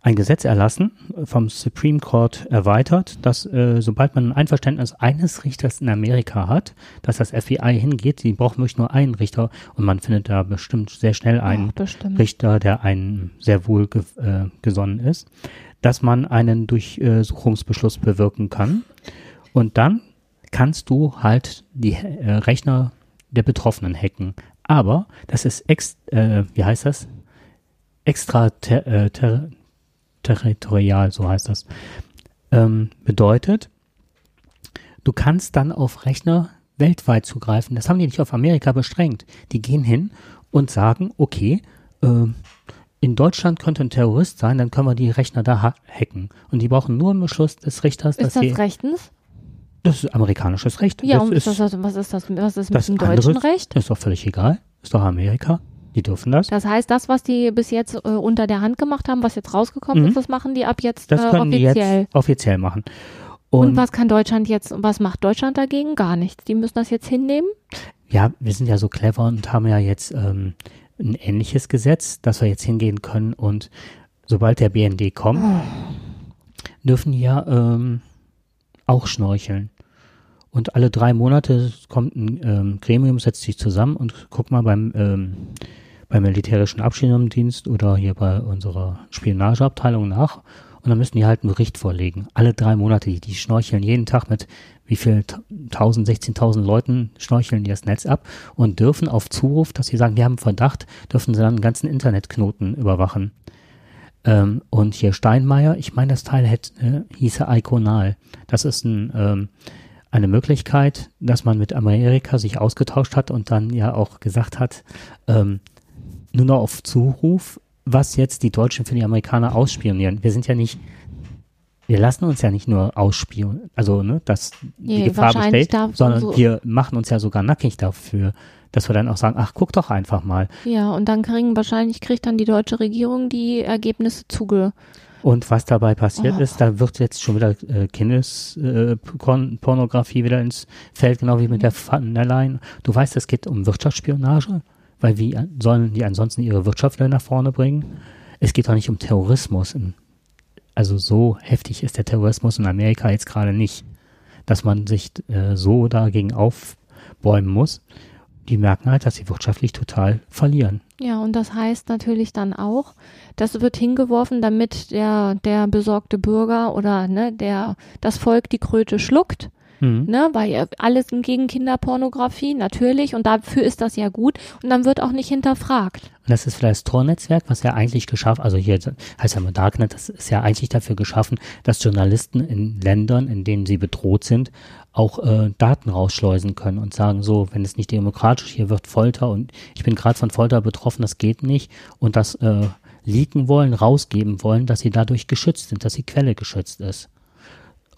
ein Gesetz erlassen, vom Supreme Court erweitert, dass äh, sobald man ein Einverständnis eines Richters in Amerika hat, dass das FBI hingeht, die brauchen wirklich nur einen Richter und man findet da bestimmt sehr schnell einen Ach, Richter, der einen sehr wohl ge äh, gesonnen ist, dass man einen Durchsuchungsbeschluss bewirken kann. Und dann kannst du halt die äh, Rechner der Betroffenen hacken. Aber das ist ex, äh, wie heißt das? Extra ter, äh, ter, so heißt das. Ähm, bedeutet, du kannst dann auf Rechner weltweit zugreifen. Das haben die nicht auf Amerika beschränkt. Die gehen hin und sagen, okay, äh, in Deutschland könnte ein Terrorist sein, dann können wir die Rechner da hacken. Und die brauchen nur einen Beschluss des Richters. Ist das rechtens? Das ist amerikanisches Recht. Ja, das und ist, das, was ist das, was ist mit dem deutschen Recht? Ist doch völlig egal. Ist doch Amerika. Die dürfen das. Das heißt, das, was die bis jetzt äh, unter der Hand gemacht haben, was jetzt rausgekommen mhm. ist, das machen die ab jetzt das äh, können offiziell. Die jetzt offiziell machen. Und, und was kann Deutschland jetzt, was macht Deutschland dagegen? Gar nichts. Die müssen das jetzt hinnehmen? Ja, wir sind ja so clever und haben ja jetzt ähm, ein ähnliches Gesetz, dass wir jetzt hingehen können und sobald der BND kommt, oh. dürfen ja ähm, auch schnorcheln. Und alle drei Monate kommt ein ähm, Gremium, setzt sich zusammen und guckt mal beim, ähm, beim militärischen Abschirmdienst oder hier bei unserer Spionageabteilung nach. Und dann müssen die halt einen Bericht vorlegen. Alle drei Monate, die, die schnorcheln jeden Tag mit wie viel, 1000, 16.000 Leuten schnorcheln die das Netz ab und dürfen auf Zuruf, dass sie sagen, wir haben Verdacht, dürfen sie dann einen ganzen Internetknoten überwachen. Ähm, und hier Steinmeier, ich meine, das Teil hätte, äh, hieße Iconal. Das ist ein, ähm, eine Möglichkeit, dass man mit Amerika sich ausgetauscht hat und dann ja auch gesagt hat, ähm, nur noch auf Zuruf, was jetzt die Deutschen für die Amerikaner ausspionieren. Wir sind ja nicht wir lassen uns ja nicht nur ausspielen, also ne, dass die Nee, Gefahr wahrscheinlich besteht, sondern so- wir machen uns ja sogar nackig dafür, dass wir dann auch sagen, ach, guck doch einfach mal. Ja, und dann kriegen wahrscheinlich kriegt dann die deutsche Regierung die Ergebnisse zuge. Und was dabei passiert Oh. ist, da wird jetzt schon wieder äh, Kindespornografie wieder ins Feld, genau wie mit der Van der Leyen. Du weißt, es geht um Wirtschaftsspionage, weil wie sollen die ansonsten ihre Wirtschaft nach vorne bringen? Es geht auch nicht um Terrorismus. Also so heftig ist der Terrorismus in Amerika jetzt gerade nicht, dass man sich äh, so dagegen aufbäumen muss. Die merken halt, dass sie wirtschaftlich total verlieren. Ja, und das heißt natürlich dann auch, das wird hingeworfen, damit der, der besorgte Bürger oder ne, der, das Volk die Kröte schluckt. Mhm. Ne, weil alles gegen Kinderpornografie, natürlich, und dafür ist das ja gut. Und dann wird auch nicht hinterfragt. Und das ist vielleicht das Tor-Netzwerk, was ja eigentlich geschaffen, also hier heißt ja mal Darknet, das ist ja eigentlich dafür geschaffen, dass Journalisten in Ländern, in denen sie bedroht sind, auch äh, Daten rausschleusen können und sagen, so, wenn es nicht demokratisch, hier wird Folter und ich bin gerade von Folter betroffen, das geht nicht und das äh, leaken wollen, rausgeben wollen, dass sie dadurch geschützt sind, dass die Quelle geschützt ist.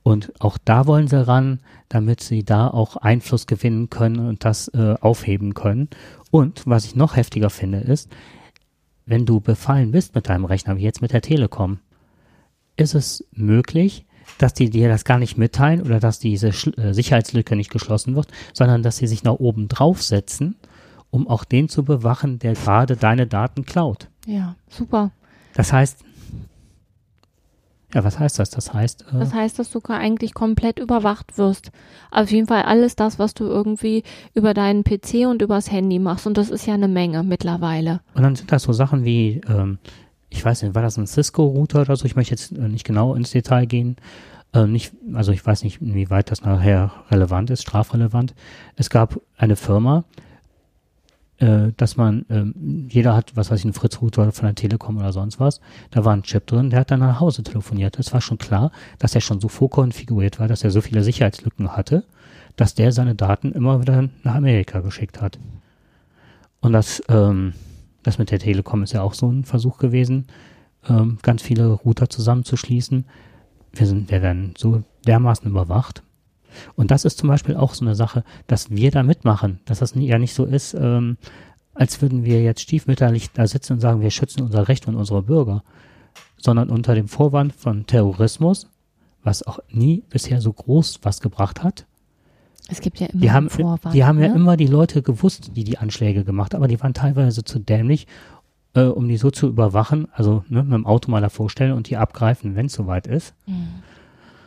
Und auch da wollen sie ran, damit sie da auch Einfluss gewinnen können und das äh, aufheben können. Und was ich noch heftiger finde, ist, wenn du befallen bist mit deinem Rechner, wie jetzt mit der Telekom, ist es möglich, dass die dir das gar nicht mitteilen oder dass diese Sch äh, Sicherheitslücke nicht geschlossen wird, sondern dass sie sich nach oben draufsetzen, um auch den zu bewachen, der gerade deine Daten klaut. Ja, super. Das heißt, ja, was heißt das? Das heißt, äh, Das heißt, dass du eigentlich komplett überwacht wirst. Auf jeden Fall alles das, was du irgendwie über deinen PC und übers Handy machst. Und das ist ja eine Menge mittlerweile. Und dann sind das so Sachen wie, ähm, ich weiß nicht, war das ein Cisco-Router oder so? Ich möchte jetzt äh, nicht genau ins Detail gehen. Ähm, nicht, also ich weiß nicht, inwieweit das nachher relevant ist, strafrelevant. Es gab eine Firma, äh, dass man, ähm, jeder hat, was weiß ich, einen Fritz-Router von der Telekom oder sonst was. Da war ein Chip drin, der hat dann nach Hause telefoniert. Es war schon klar, dass er schon so vorkonfiguriert war, dass er so viele Sicherheitslücken hatte, dass der seine Daten immer wieder nach Amerika geschickt hat. Und das, ähm, das mit der Telekom ist ja auch so ein Versuch gewesen, ähm, ganz viele Router zusammenzuschließen. Wir, sind, wir werden so dermaßen überwacht. Und das ist zum Beispiel auch so eine Sache, dass wir da mitmachen, dass das ja nicht so ist, ähm, als würden wir jetzt stiefmütterlich da sitzen und sagen, wir schützen unser Recht und unsere Bürger, sondern unter dem Vorwand von Terrorismus, was auch nie bisher so groß was gebracht hat, Es gibt ja immer die haben, Vorwand. die haben ja ne? immer die Leute gewusst, die die Anschläge gemacht haben, aber die waren teilweise zu dämlich, äh, um die so zu überwachen, also ne, mit dem Auto mal davor stellen und die abgreifen, wenn es soweit ist.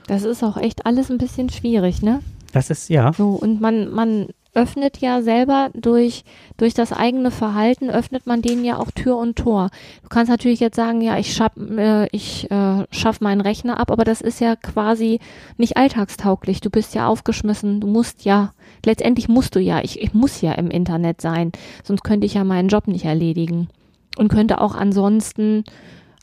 Das ist auch echt alles ein bisschen schwierig, ne? Das ist, ja, So, und man, man öffnet ja selber durch, durch das eigene Verhalten, öffnet man denen ja auch Tür und Tor. Du kannst natürlich jetzt sagen, ja, ich schaff, äh, ich äh, schaff meinen Rechner ab, aber das ist ja quasi nicht alltagstauglich. Du bist ja aufgeschmissen, du musst ja, letztendlich musst du ja, ich, ich muss ja im Internet sein, sonst könnte ich ja meinen Job nicht erledigen. Und könnte auch ansonsten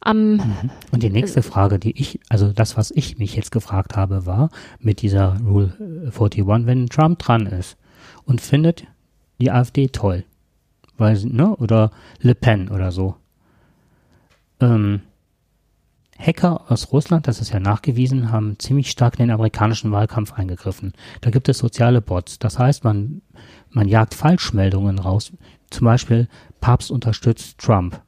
am, Und die nächste Frage, die ich, also das, was ich mich jetzt gefragt habe, war mit dieser Rule äh, 41, wenn Trump dran ist und findet die AfD toll, weil, ne, oder Le Pen oder so. Ähm, Hacker aus Russland, das ist ja nachgewiesen, haben ziemlich stark in den amerikanischen Wahlkampf eingegriffen. Da gibt es soziale Bots. Das heißt, man, man jagt Falschmeldungen raus. Zum Beispiel, Papst unterstützt Trump.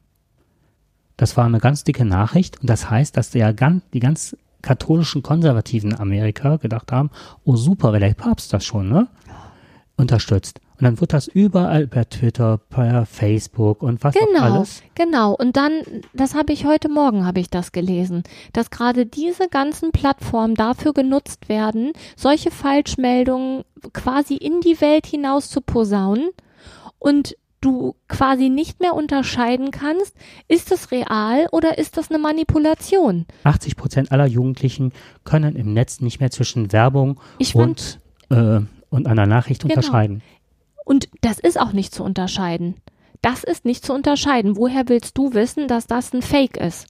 Das war eine ganz dicke Nachricht und das heißt, dass der ganz, die ganz katholischen Konservativen in Amerika gedacht haben, oh super, wenn der Papst das schon, ne? Unterstützt. Und dann wird das überall per Twitter, per Facebook und was auch Genau, alles. genau. Und dann, das habe ich heute Morgen, habe ich das gelesen, dass gerade diese ganzen Plattformen dafür genutzt werden, solche Falschmeldungen quasi in die Welt hinaus zu posaunen und du quasi nicht mehr unterscheiden kannst, ist das real oder ist das eine Manipulation? 80 Prozent aller Jugendlichen können im Netz nicht mehr zwischen Werbung Ich fand, und, äh, und einer Nachricht Genau. unterscheiden. und das ist auch nicht zu unterscheiden. Das ist nicht zu unterscheiden. Woher willst du wissen, dass das ein Fake ist?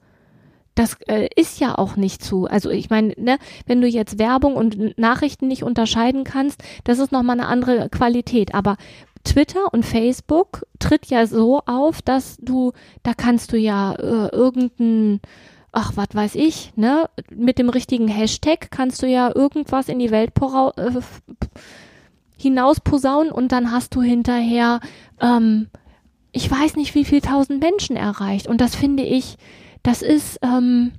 Das äh, ist ja auch nicht zu. Also ich meine, ne, wenn du jetzt Werbung und Nachrichten nicht unterscheiden kannst, das ist nochmal eine andere Qualität. Aber Twitter und Facebook tritt ja so auf, dass du, da kannst du ja äh, irgendein ach, was weiß ich, ne? Mit dem richtigen Hashtag kannst du ja irgendwas in die Welt äh, hinaus posaunen und dann hast du hinterher, ähm, ich weiß nicht, wie viel tausend Menschen erreicht. Und das finde ich, das ist, ähm,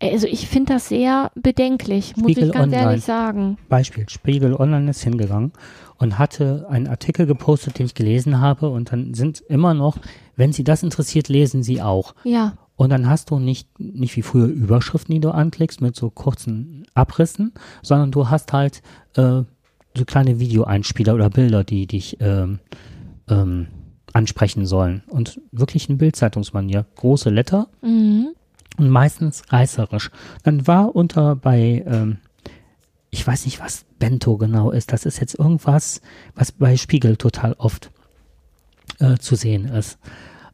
also ich finde das sehr bedenklich, muss Spiegel ich ganz Online. ehrlich sagen. Beispiel, Spiegel Online ist hingegangen und hatte einen Artikel gepostet, den ich gelesen habe und dann sind immer noch, wenn Sie das interessiert, lesen Sie auch. Ja, Und dann hast du nicht, nicht wie früher Überschriften, die du anklickst mit so kurzen Abrissen, sondern du hast halt äh, so kleine Videoeinspieler oder Bilder, die dich ähm, ähm, ansprechen sollen. Und wirklich in Bildzeitungsmanier. Große Letter mhm. und meistens reißerisch. Dann war unter bei, ähm, ich weiß nicht, was Bento genau ist. Das ist jetzt irgendwas, was bei Spiegel total oft äh, zu sehen ist.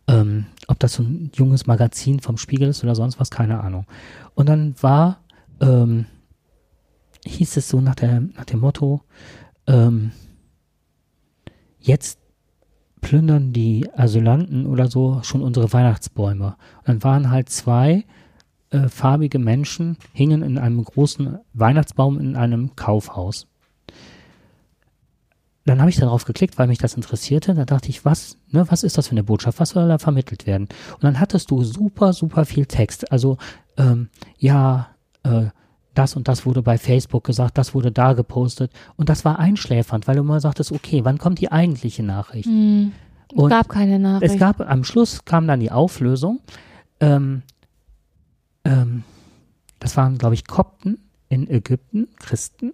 Ähm, ob das so ein junges Magazin vom Spiegel ist oder sonst was, keine Ahnung. Und dann war, ähm, hieß es so nach, der, nach dem Motto, ähm, jetzt plündern die Asylanten oder so schon unsere Weihnachtsbäume. Und dann waren halt zwei äh, farbige Menschen, hingen in einem großen Weihnachtsbaum in einem Kaufhaus. Dann habe ich darauf geklickt, weil mich das interessierte. Da dachte ich, was, ne, was ist das für eine Botschaft? Was soll da vermittelt werden? Und dann hattest du super, super viel Text. Also, ähm, ja, äh, das und das wurde bei Facebook gesagt, das wurde da gepostet. Und das war einschläfernd, weil du mal sagtest, okay, wann kommt die eigentliche Nachricht? Mhm. Es Und gab keine Nachricht. Es gab, am Schluss kam dann die Auflösung. Ähm, ähm, das waren, glaube ich, Kopten in Ägypten, Christen.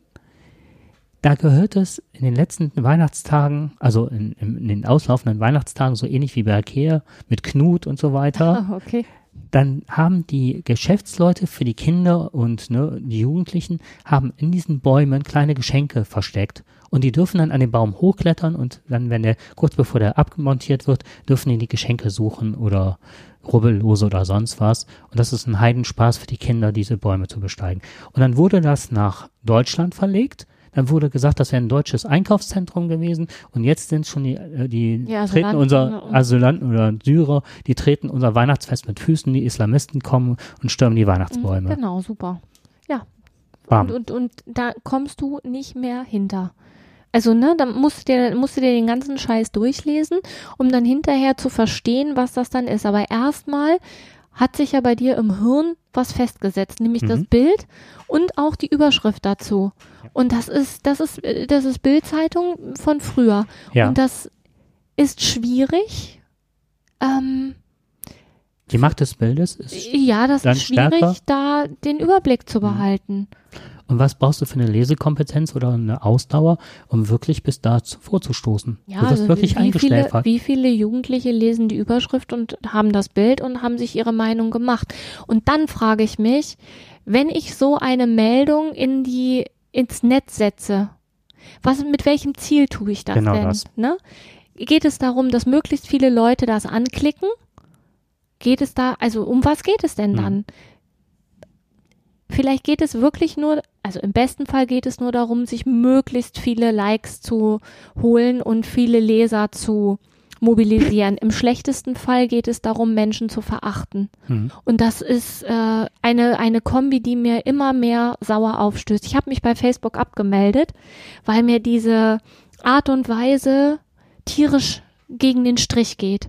Da gehört es in den letzten Weihnachtstagen, also in, in, den auslaufenden Weihnachtstagen, so ähnlich wie bei Ikea mit Knut und so weiter, Ah, okay. dann haben die Geschäftsleute für die Kinder und ne, die Jugendlichen haben in diesen Bäumen kleine Geschenke versteckt. Und die dürfen dann an den Baum hochklettern und dann, wenn der kurz bevor der abmontiert wird, dürfen die die Geschenke suchen oder Rubbellose oder sonst was. Und das ist ein Heidenspaß für die Kinder, diese Bäume zu besteigen. Und dann wurde das nach Deutschland verlegt. Dann wurde gesagt, das wäre ein deutsches Einkaufszentrum gewesen. Und jetzt sind schon die, äh, die Ja, treten unser Asylanten oder Syrer, die treten unser Weihnachtsfest mit Füßen. Die Islamisten kommen und stürmen die Weihnachtsbäume. Genau, super. Ja. Bam. Und, und, und da kommst du nicht mehr hinter. Also, ne, dann musst du dir, musst du dir den ganzen Scheiß durchlesen, um dann hinterher zu verstehen, was das dann ist. Aber erstmal hat sich ja bei dir im Hirn was festgesetzt, nämlich das Mhm. Bild und auch die Überschrift dazu. Und das ist, das ist, das ist Bildzeitung von früher. Ja. Und das ist schwierig. Ähm, Die Macht des Bildes ist. ja, das ist schwierig, stärker? da den Überblick Mhm. zu behalten. Und was brauchst du für eine Lesekompetenz oder eine Ausdauer, um wirklich bis da zu- vorzustoßen? Ja, du wirst also wirklich wie, viele, wie viele Jugendliche lesen die Überschrift und haben das Bild und haben sich ihre Meinung gemacht. Und dann frage ich mich, wenn ich so eine Meldung in die, ins Netz setze, was, mit welchem Ziel tue ich das Genau denn? das. Ne? Geht es darum, dass möglichst viele Leute das anklicken? Geht es da, also um was geht es denn Mhm. dann? Vielleicht geht es wirklich nur, also im besten Fall geht es nur darum, sich möglichst viele Likes zu holen und viele Leser zu mobilisieren. Im schlechtesten Fall geht es darum, Menschen zu verachten. Mhm. Und das ist äh, eine, eine Kombi, die mir immer mehr sauer aufstößt. Ich habe mich bei Facebook abgemeldet, weil mir diese Art und Weise tierisch gegen den Strich geht.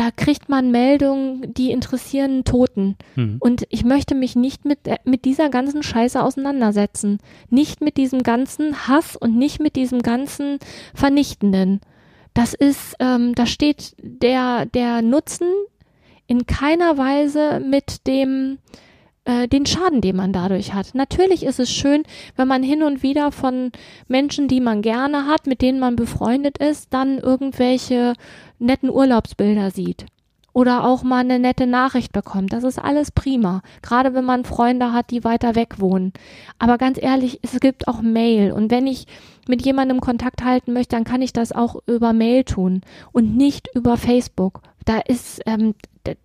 Da kriegt man Meldungen, die interessieren Toten. Mhm. Und ich möchte mich nicht mit, äh, mit dieser ganzen Scheiße auseinandersetzen. Nicht mit diesem ganzen Hass und nicht mit diesem ganzen Vernichtenden. Das ist, ähm, da steht der, der Nutzen in keiner Weise mit dem, äh, den Schaden, den man dadurch hat. Natürlich ist es schön, wenn man hin und wieder von Menschen, die man gerne hat, mit denen man befreundet ist, dann irgendwelche netten Urlaubsbilder sieht. Oder auch mal eine nette Nachricht bekommt. Das ist alles prima. Gerade wenn man Freunde hat, die weiter weg wohnen. Aber ganz ehrlich, es gibt auch Mail. Und wenn ich mit jemandem Kontakt halten möchte, dann kann ich das auch über Mail tun und nicht über Facebook. Da ist, ähm,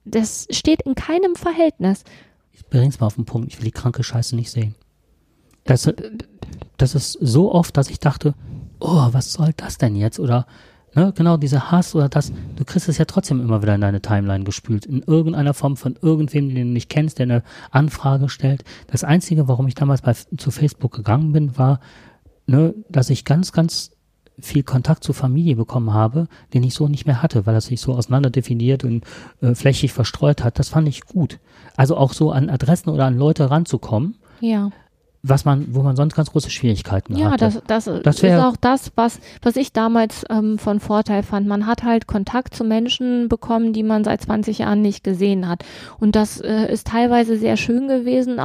das steht in keinem Verhältnis. Ich bring's mal auf den Punkt. Ich will die kranke Scheiße nicht sehen. Das, das ist so oft, dass ich dachte, oh, was soll das denn jetzt? Oder ne, genau diese Hass oder das, du kriegst es ja trotzdem immer wieder in deine Timeline gespült, in irgendeiner Form von irgendwem, den du nicht kennst, der eine Anfrage stellt. Das Einzige, warum ich damals bei, zu Facebook gegangen bin, war, ne, dass ich ganz, ganz viel Kontakt zur Familie bekommen habe, den ich so nicht mehr hatte, weil das sich so auseinander definiert und äh, flächig verstreut hat. Das fand ich gut. Also auch so an Adressen oder an Leute ranzukommen, Ja. Was man, wo man sonst ganz große Schwierigkeiten Ja, hatte. das, das, Das ist auch das, was, was ich damals ähm, von Vorteil fand. Man hat halt Kontakt zu Menschen bekommen, die man seit 20 Jahren nicht gesehen hat. Und das äh, ist teilweise sehr schön gewesen.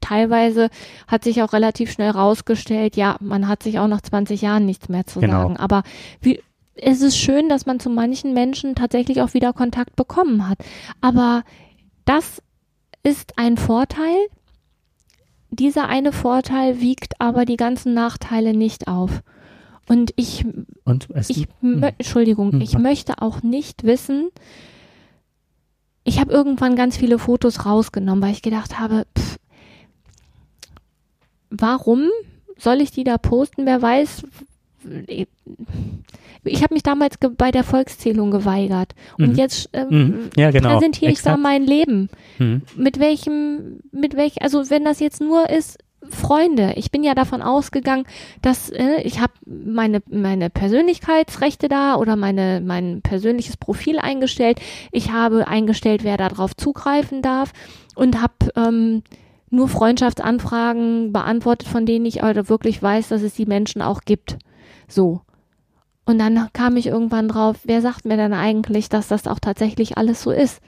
Teilweise hat sich auch relativ schnell rausgestellt, ja, man hat sich auch nach 20 Jahren nichts mehr zu Genau. sagen. Aber wie, es ist schön, dass man zu manchen Menschen tatsächlich auch wieder Kontakt bekommen hat. Aber das ist ein Vorteil, dieser eine Vorteil wiegt aber die ganzen Nachteile nicht auf. Und ich, Und es ich Hm. Entschuldigung, Hm, ich möchte auch nicht wissen, ich habe irgendwann ganz viele Fotos rausgenommen, weil ich gedacht habe, pff, warum soll ich die da posten? Wer weiß. Ich habe mich damals bei der Volkszählung geweigert. Und Mhm. jetzt ähm, Mhm. Ja, genau. präsentiere ich da mein Leben Mhm. mit welchem, mit welch, also wenn das jetzt nur ist, Freunde, ich bin ja davon ausgegangen, dass äh, ich habe meine meine Persönlichkeitsrechte da oder meine mein persönliches Profil eingestellt. Ich habe eingestellt, wer darauf zugreifen darf und habe ähm, nur Freundschaftsanfragen beantwortet, von denen ich also wirklich weiß, dass es die Menschen auch gibt. So. Und dann kam ich irgendwann drauf, wer sagt mir denn eigentlich, dass das auch tatsächlich alles so ist?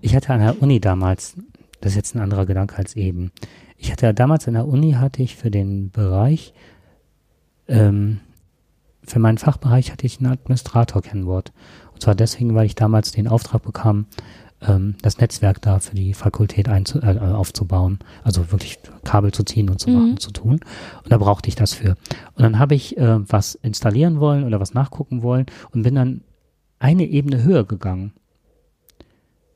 Ich hatte an der Uni damals, das ist jetzt ein anderer Gedanke als eben. Ich hatte damals an der Uni hatte ich für den Bereich, ähm, für meinen Fachbereich hatte ich ein Administrator-Kennwort. Und zwar deswegen, weil ich damals den Auftrag bekam, ähm, das Netzwerk da für die Fakultät einzu äh, aufzubauen. Also wirklich Kabel zu ziehen und zu Mhm. machen, zu tun. Und da brauchte ich das für. Und dann habe ich äh, was installieren wollen oder was nachgucken wollen und bin dann eine Ebene höher gegangen.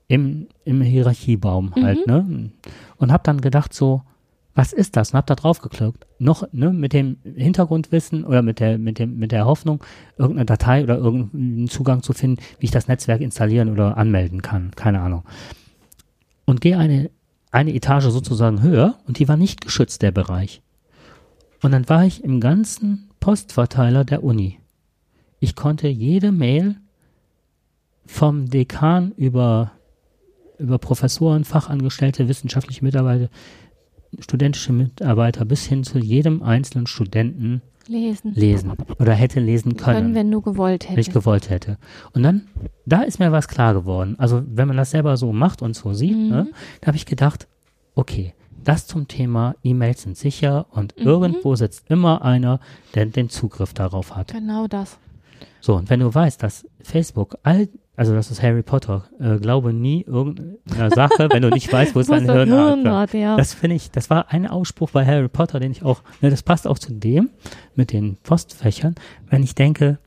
Im, im Hierarchiebaum halt, ne? Und habe dann gedacht so, was ist das? Und habe da drauf geklickt. Noch, ne, mit dem Hintergrundwissen oder mit der, mit dem, mit der Hoffnung, irgendeine Datei oder irgendeinen Zugang zu finden, wie ich das Netzwerk installieren oder anmelden kann. Keine Ahnung. Und gehe eine, eine Etage sozusagen höher und die war nicht geschützt, der Bereich. Und dann war ich im ganzen Postverteiler der Uni. Ich konnte jede Mail vom Dekan über, über Professoren, Fachangestellte, wissenschaftliche Mitarbeiter, studentische Mitarbeiter bis hin zu jedem einzelnen Studenten Lesen. lesen oder hätte lesen können, können, wenn du gewollt wenn ich hättest. gewollt hätte. Und dann, da ist mir was klar geworden. Also wenn man das selber so macht und so sieht, Mhm. ne, da habe ich gedacht, okay, das zum Thema E-Mails sind sicher und Mhm. irgendwo sitzt immer einer, der den Zugriff darauf hat. Genau das. So, und wenn du weißt, dass Facebook all, also das ist Harry Potter, äh, glaube nie irgendeiner Sache, wenn du nicht weißt, wo es dein Hirn hat, ja. Das finde ich, das war ein Ausspruch bei Harry Potter, den ich auch, ne, das passt auch zu dem mit den Postfächern, wenn ich denke,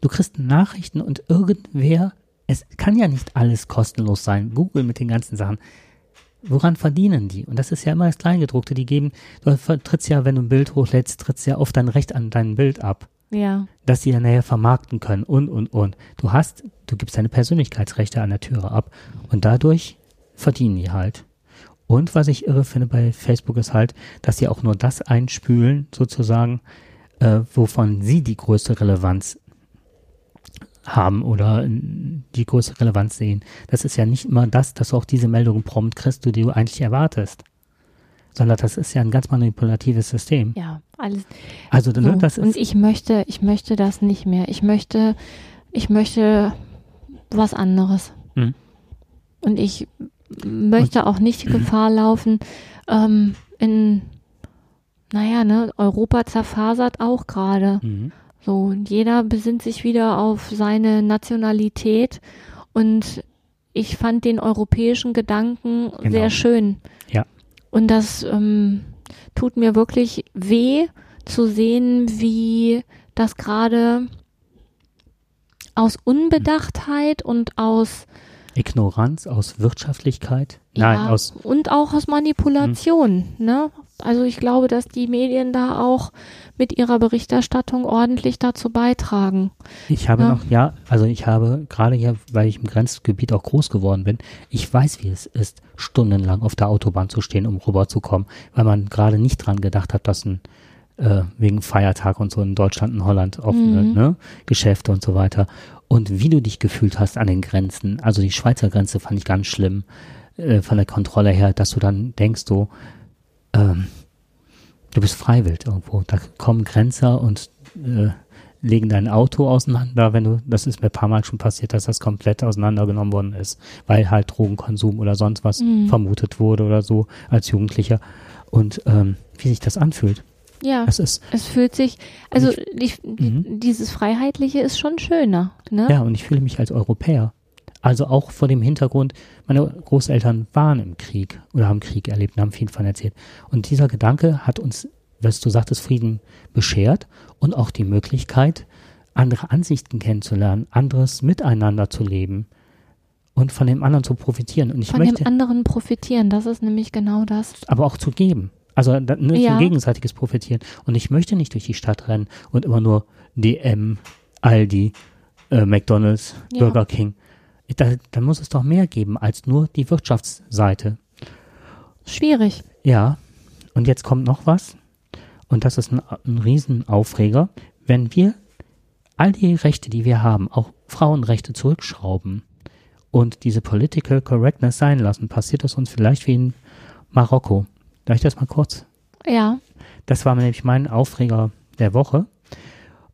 du kriegst Nachrichten und irgendwer, es kann ja nicht alles kostenlos sein. Google mit den ganzen Sachen. Woran verdienen die? Und das ist ja immer das Kleingedruckte. Die geben, du trittst ja, wenn du ein Bild hochlädst, trittst ja oft dein Recht an dein Bild ab Ja. dass sie dann nachher vermarkten können und, und, und. Du hast, du gibst deine Persönlichkeitsrechte an der Türe ab und dadurch verdienen die halt. Und was ich irre finde bei Facebook ist halt, dass sie auch nur das einspülen, sozusagen, äh, wovon sie die größte Relevanz haben oder die größte Relevanz sehen. Das ist ja nicht immer das, dass du auch diese Meldungen prompt kriegst, die du eigentlich erwartest. Sondern das ist ja ein ganz manipulatives System. Ja, alles. Also, ne, So. das Und ist, ich möchte, ich möchte das nicht mehr. Ich möchte, ich möchte was anderes. Mhm. Und ich möchte auch nicht die Gefahr laufen, ähm, in, naja, ne, Europa zerfasert auch gerade. Mhm. So, und jeder besinnt sich wieder auf seine Nationalität und ich fand den europäischen Gedanken Genau. sehr schön. Ja. Und das ähm, tut mir wirklich weh zu sehen, wie das gerade aus Unbedachtheit und aus Ignoranz aus Wirtschaftlichkeit. Nein, ja, aus und auch aus Manipulation, ne? Also ich glaube, dass die Medien da auch mit ihrer Berichterstattung ordentlich dazu beitragen. Ich habe Ja. noch, ja, also ich habe gerade hier, weil ich im Grenzgebiet auch groß geworden bin, ich weiß, wie es ist, stundenlang auf der Autobahn zu stehen, um rüberzukommen, weil man gerade nicht dran gedacht hat, dass ein äh, wegen Feiertag und so in Deutschland und Holland offene Mhm. ne, Geschäfte und so weiter. Und wie du dich gefühlt hast an den Grenzen, also die Schweizer Grenze fand ich ganz schlimm äh, von der Kontrolle her, dass du dann denkst, so, ähm, du bist freiwillig irgendwo. Da kommen Grenzer und äh, legen dein Auto auseinander, wenn du, das ist mir ein paar Mal schon passiert, dass das komplett auseinandergenommen worden ist, weil halt Drogenkonsum oder sonst was Mhm. vermutet wurde oder so als Jugendlicher. Und ähm, wie sich das anfühlt, Ja, das ist, es fühlt sich, also die, die, Mhm. dieses Freiheitliche ist schon schöner, ne? ja, und ich fühle mich als Europäer. Also auch vor dem Hintergrund, meine Großeltern waren im Krieg oder haben Krieg erlebt und haben viel von erzählt. Und dieser Gedanke hat uns, was du sagtest, Frieden beschert und auch die Möglichkeit, andere Ansichten kennenzulernen, anderes Miteinander zu leben und von dem anderen zu profitieren. Und ich Von möchte dem anderen profitieren, das ist nämlich genau das. aber auch zu geben. Also da- ne, Ja. so gegenseitiges Profitieren. Und ich möchte nicht durch die Stadt rennen und immer nur DM, Aldi, äh, McDonalds, Ja. Burger King. Da, da muss es doch mehr geben als nur die Wirtschaftsseite. Schwierig. Ja, und jetzt kommt noch was. Und das ist ein, ein Riesenaufreger. Wenn wir all die Rechte, die wir haben, auch Frauenrechte zurückschrauben und diese Political Correctness sein lassen, passiert es uns vielleicht wie in Marokko. Darf ich das mal kurz? Ja. Das war nämlich mein Aufreger der Woche.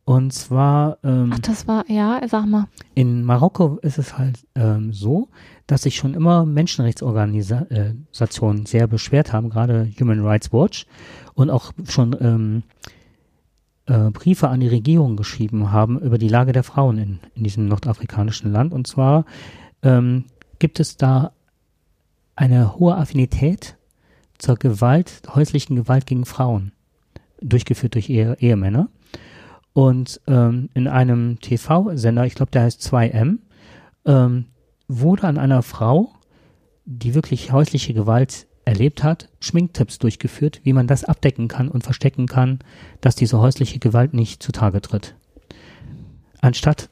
Und zwar ähm, Ach, das war, ja, sag mal. in Marokko ist es halt ähm, so, dass sich schon immer Menschenrechtsorganisationen sehr beschwert haben, gerade Human Rights Watch, und auch schon ähm, äh, Briefe an die Regierung geschrieben haben über die Lage der Frauen in, in diesem nordafrikanischen Land. Und zwar ähm, gibt es da eine hohe Affinität zur Gewalt, häuslichen Gewalt gegen Frauen, durchgeführt durch Ehe, Ehemänner. Und ähm, in einem TV-Sender, ich glaube, der heißt 2M, ähm, wurde an einer Frau, die wirklich häusliche Gewalt erlebt hat, Schminktipps durchgeführt, wie man das abdecken kann und verstecken kann, dass diese häusliche Gewalt nicht zutage tritt. Anstatt,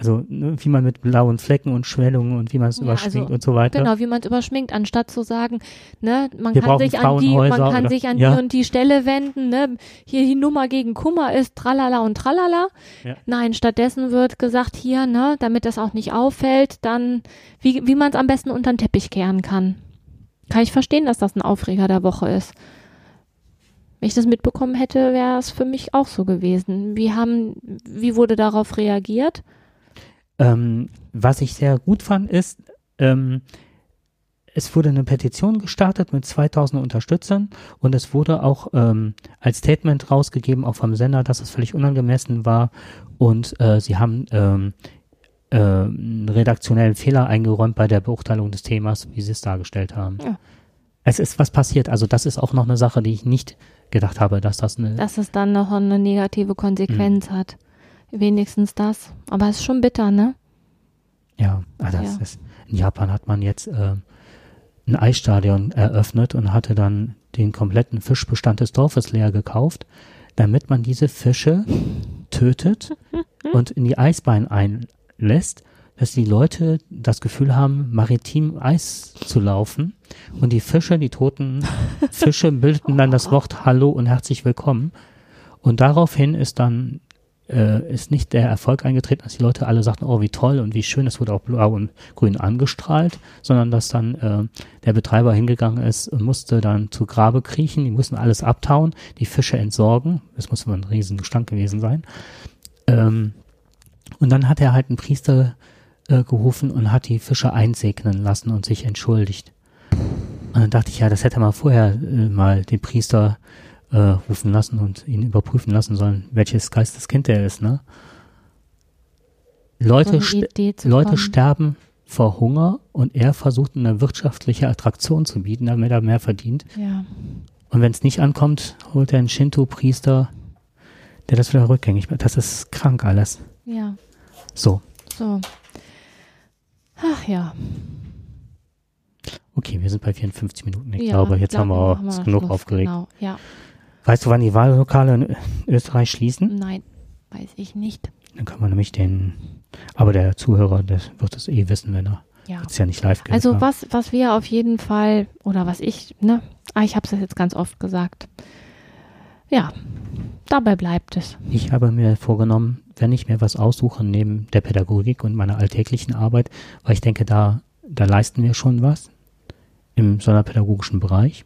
also ne, wie man mit blauen Flecken und Schwellungen und wie man es Ja, überschminkt also, und so weiter. Genau, wie man es überschminkt, anstatt zu sagen, ne, man Wir kann sich an die, man kann oder- sich an ja. die und die Stelle wenden, ne, hier die Nummer gegen Kummer ist tralala und tralala. Ja. Nein, stattdessen wird gesagt, hier, ne, damit das auch nicht auffällt, dann, wie, wie man es am besten unter den Teppich kehren kann. Kann ich verstehen, dass das ein Aufreger der Woche ist. Wenn ich das mitbekommen hätte, wäre es für mich auch so gewesen. Wie haben, wie wurde darauf reagiert? Ähm, was ich sehr gut fand, ist, ähm, es wurde eine Petition gestartet mit 2000 Unterstützern und es wurde auch ähm, als Statement rausgegeben, auch vom Sender, dass es völlig unangemessen war und äh, sie haben ähm, äh, einen redaktionellen Fehler eingeräumt bei der Beurteilung des Themas, wie sie es dargestellt haben. Ja. Es ist was passiert, also das ist auch noch eine Sache, die ich nicht gedacht habe, dass das eine dass es dann noch eine negative Konsequenz Mhm. hat. Wenigstens das. Aber es ist schon bitter, ne? Ja, das Ja. Ist, in Japan hat man jetzt äh, ein Eisstadion eröffnet und hatte dann den kompletten Fischbestand des Dorfes leer gekauft, damit man diese Fische tötet und in die Eisbein einlässt, dass die Leute das Gefühl haben, maritim Eis zu laufen und die Fische, die toten Fische bildeten dann das Wort Hallo und herzlich willkommen und daraufhin ist dann äh, ist nicht der Erfolg eingetreten, dass die Leute alle sagten, oh, wie toll und wie schön, es wurde auch blau und grün angestrahlt, sondern dass dann äh, der Betreiber hingegangen ist und musste dann zu Grabe kriechen, die mussten alles abtauen, die Fische entsorgen, das muss immer ein riesen Gestank gewesen sein. Ähm, und dann hat er halt einen Priester äh, gerufen und hat die Fische einsegnen lassen und sich entschuldigt. Und dann dachte ich, ja, das hätte man vorher äh, mal den Priester äh, rufen lassen und ihn überprüfen lassen sollen, welches Geisteskind er ist, ne? So Leute, st zu Leute sterben vor Hunger und er versucht eine wirtschaftliche Attraktion zu bieten, damit er mehr verdient. Ja. Und wenn es nicht ankommt, holt er einen Shinto-Priester, der das wieder rückgängig macht. Das ist krank alles. Ja. So. So. Ach ja. Okay, wir sind bei 54 Minuten. Ich Ja, glaube, jetzt glaub, haben wir wir genug Schluss, aufgeregt. Genau, ja. Weißt du, wann die Wahllokale in Österreich schließen? Nein, weiß ich nicht. Dann kann man nämlich den, aber der Zuhörer, der wird es eh wissen, wenn er Ja. es ja nicht live gehört Also was, was wir auf jeden Fall, oder was ich, ne, ah, ich habe es jetzt ganz oft gesagt. Ja, dabei bleibt es. Ich habe mir vorgenommen, wenn ich mir was aussuche neben der Pädagogik und meiner alltäglichen Arbeit, weil ich denke, da, da leisten wir schon was im sonderpädagogischen Bereich.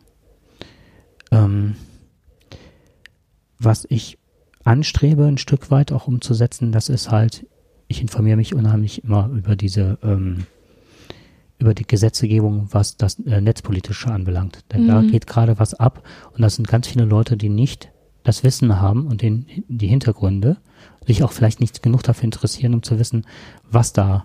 Ähm, was ich anstrebe, ein Stück weit auch umzusetzen, das ist halt, ich informiere mich unheimlich immer über diese, ähm, über die Gesetzgebung, was das äh, Netzpolitische anbelangt. Denn da Mhm. geht gerade was ab und das sind ganz viele Leute, die nicht das Wissen haben und den, die Hintergründe, sich auch vielleicht nicht genug dafür interessieren, um zu wissen, was da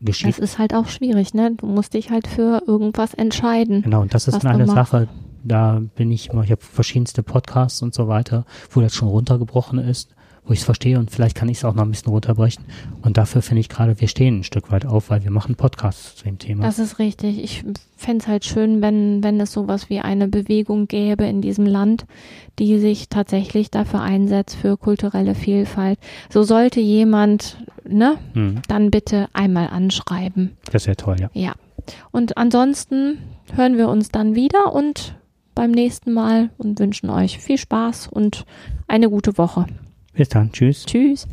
geschieht. Das ist halt auch schwierig, ne? Du musst dich halt für irgendwas entscheiden. Genau, und das ist eine machst. Sache, da bin ich immer, ich habe verschiedenste Podcasts und so weiter, wo das schon runtergebrochen ist, wo ich es verstehe und vielleicht kann ich es auch noch ein bisschen runterbrechen. Und dafür finde ich gerade, wir stehen ein Stück weit auf, weil wir machen Podcasts zu dem Thema. Das ist richtig. Ich fände es halt schön, wenn, wenn es sowas wie eine Bewegung gäbe in diesem Land, die sich tatsächlich dafür einsetzt, für kulturelle Vielfalt. So sollte jemand, ne, Hm, dann bitte einmal anschreiben. das wäre toll, ja. Ja. Und ansonsten hören wir uns dann wieder und beim nächsten Mal und wünschen euch viel Spaß und eine gute Woche. Bis dann, tschüss. Tschüss.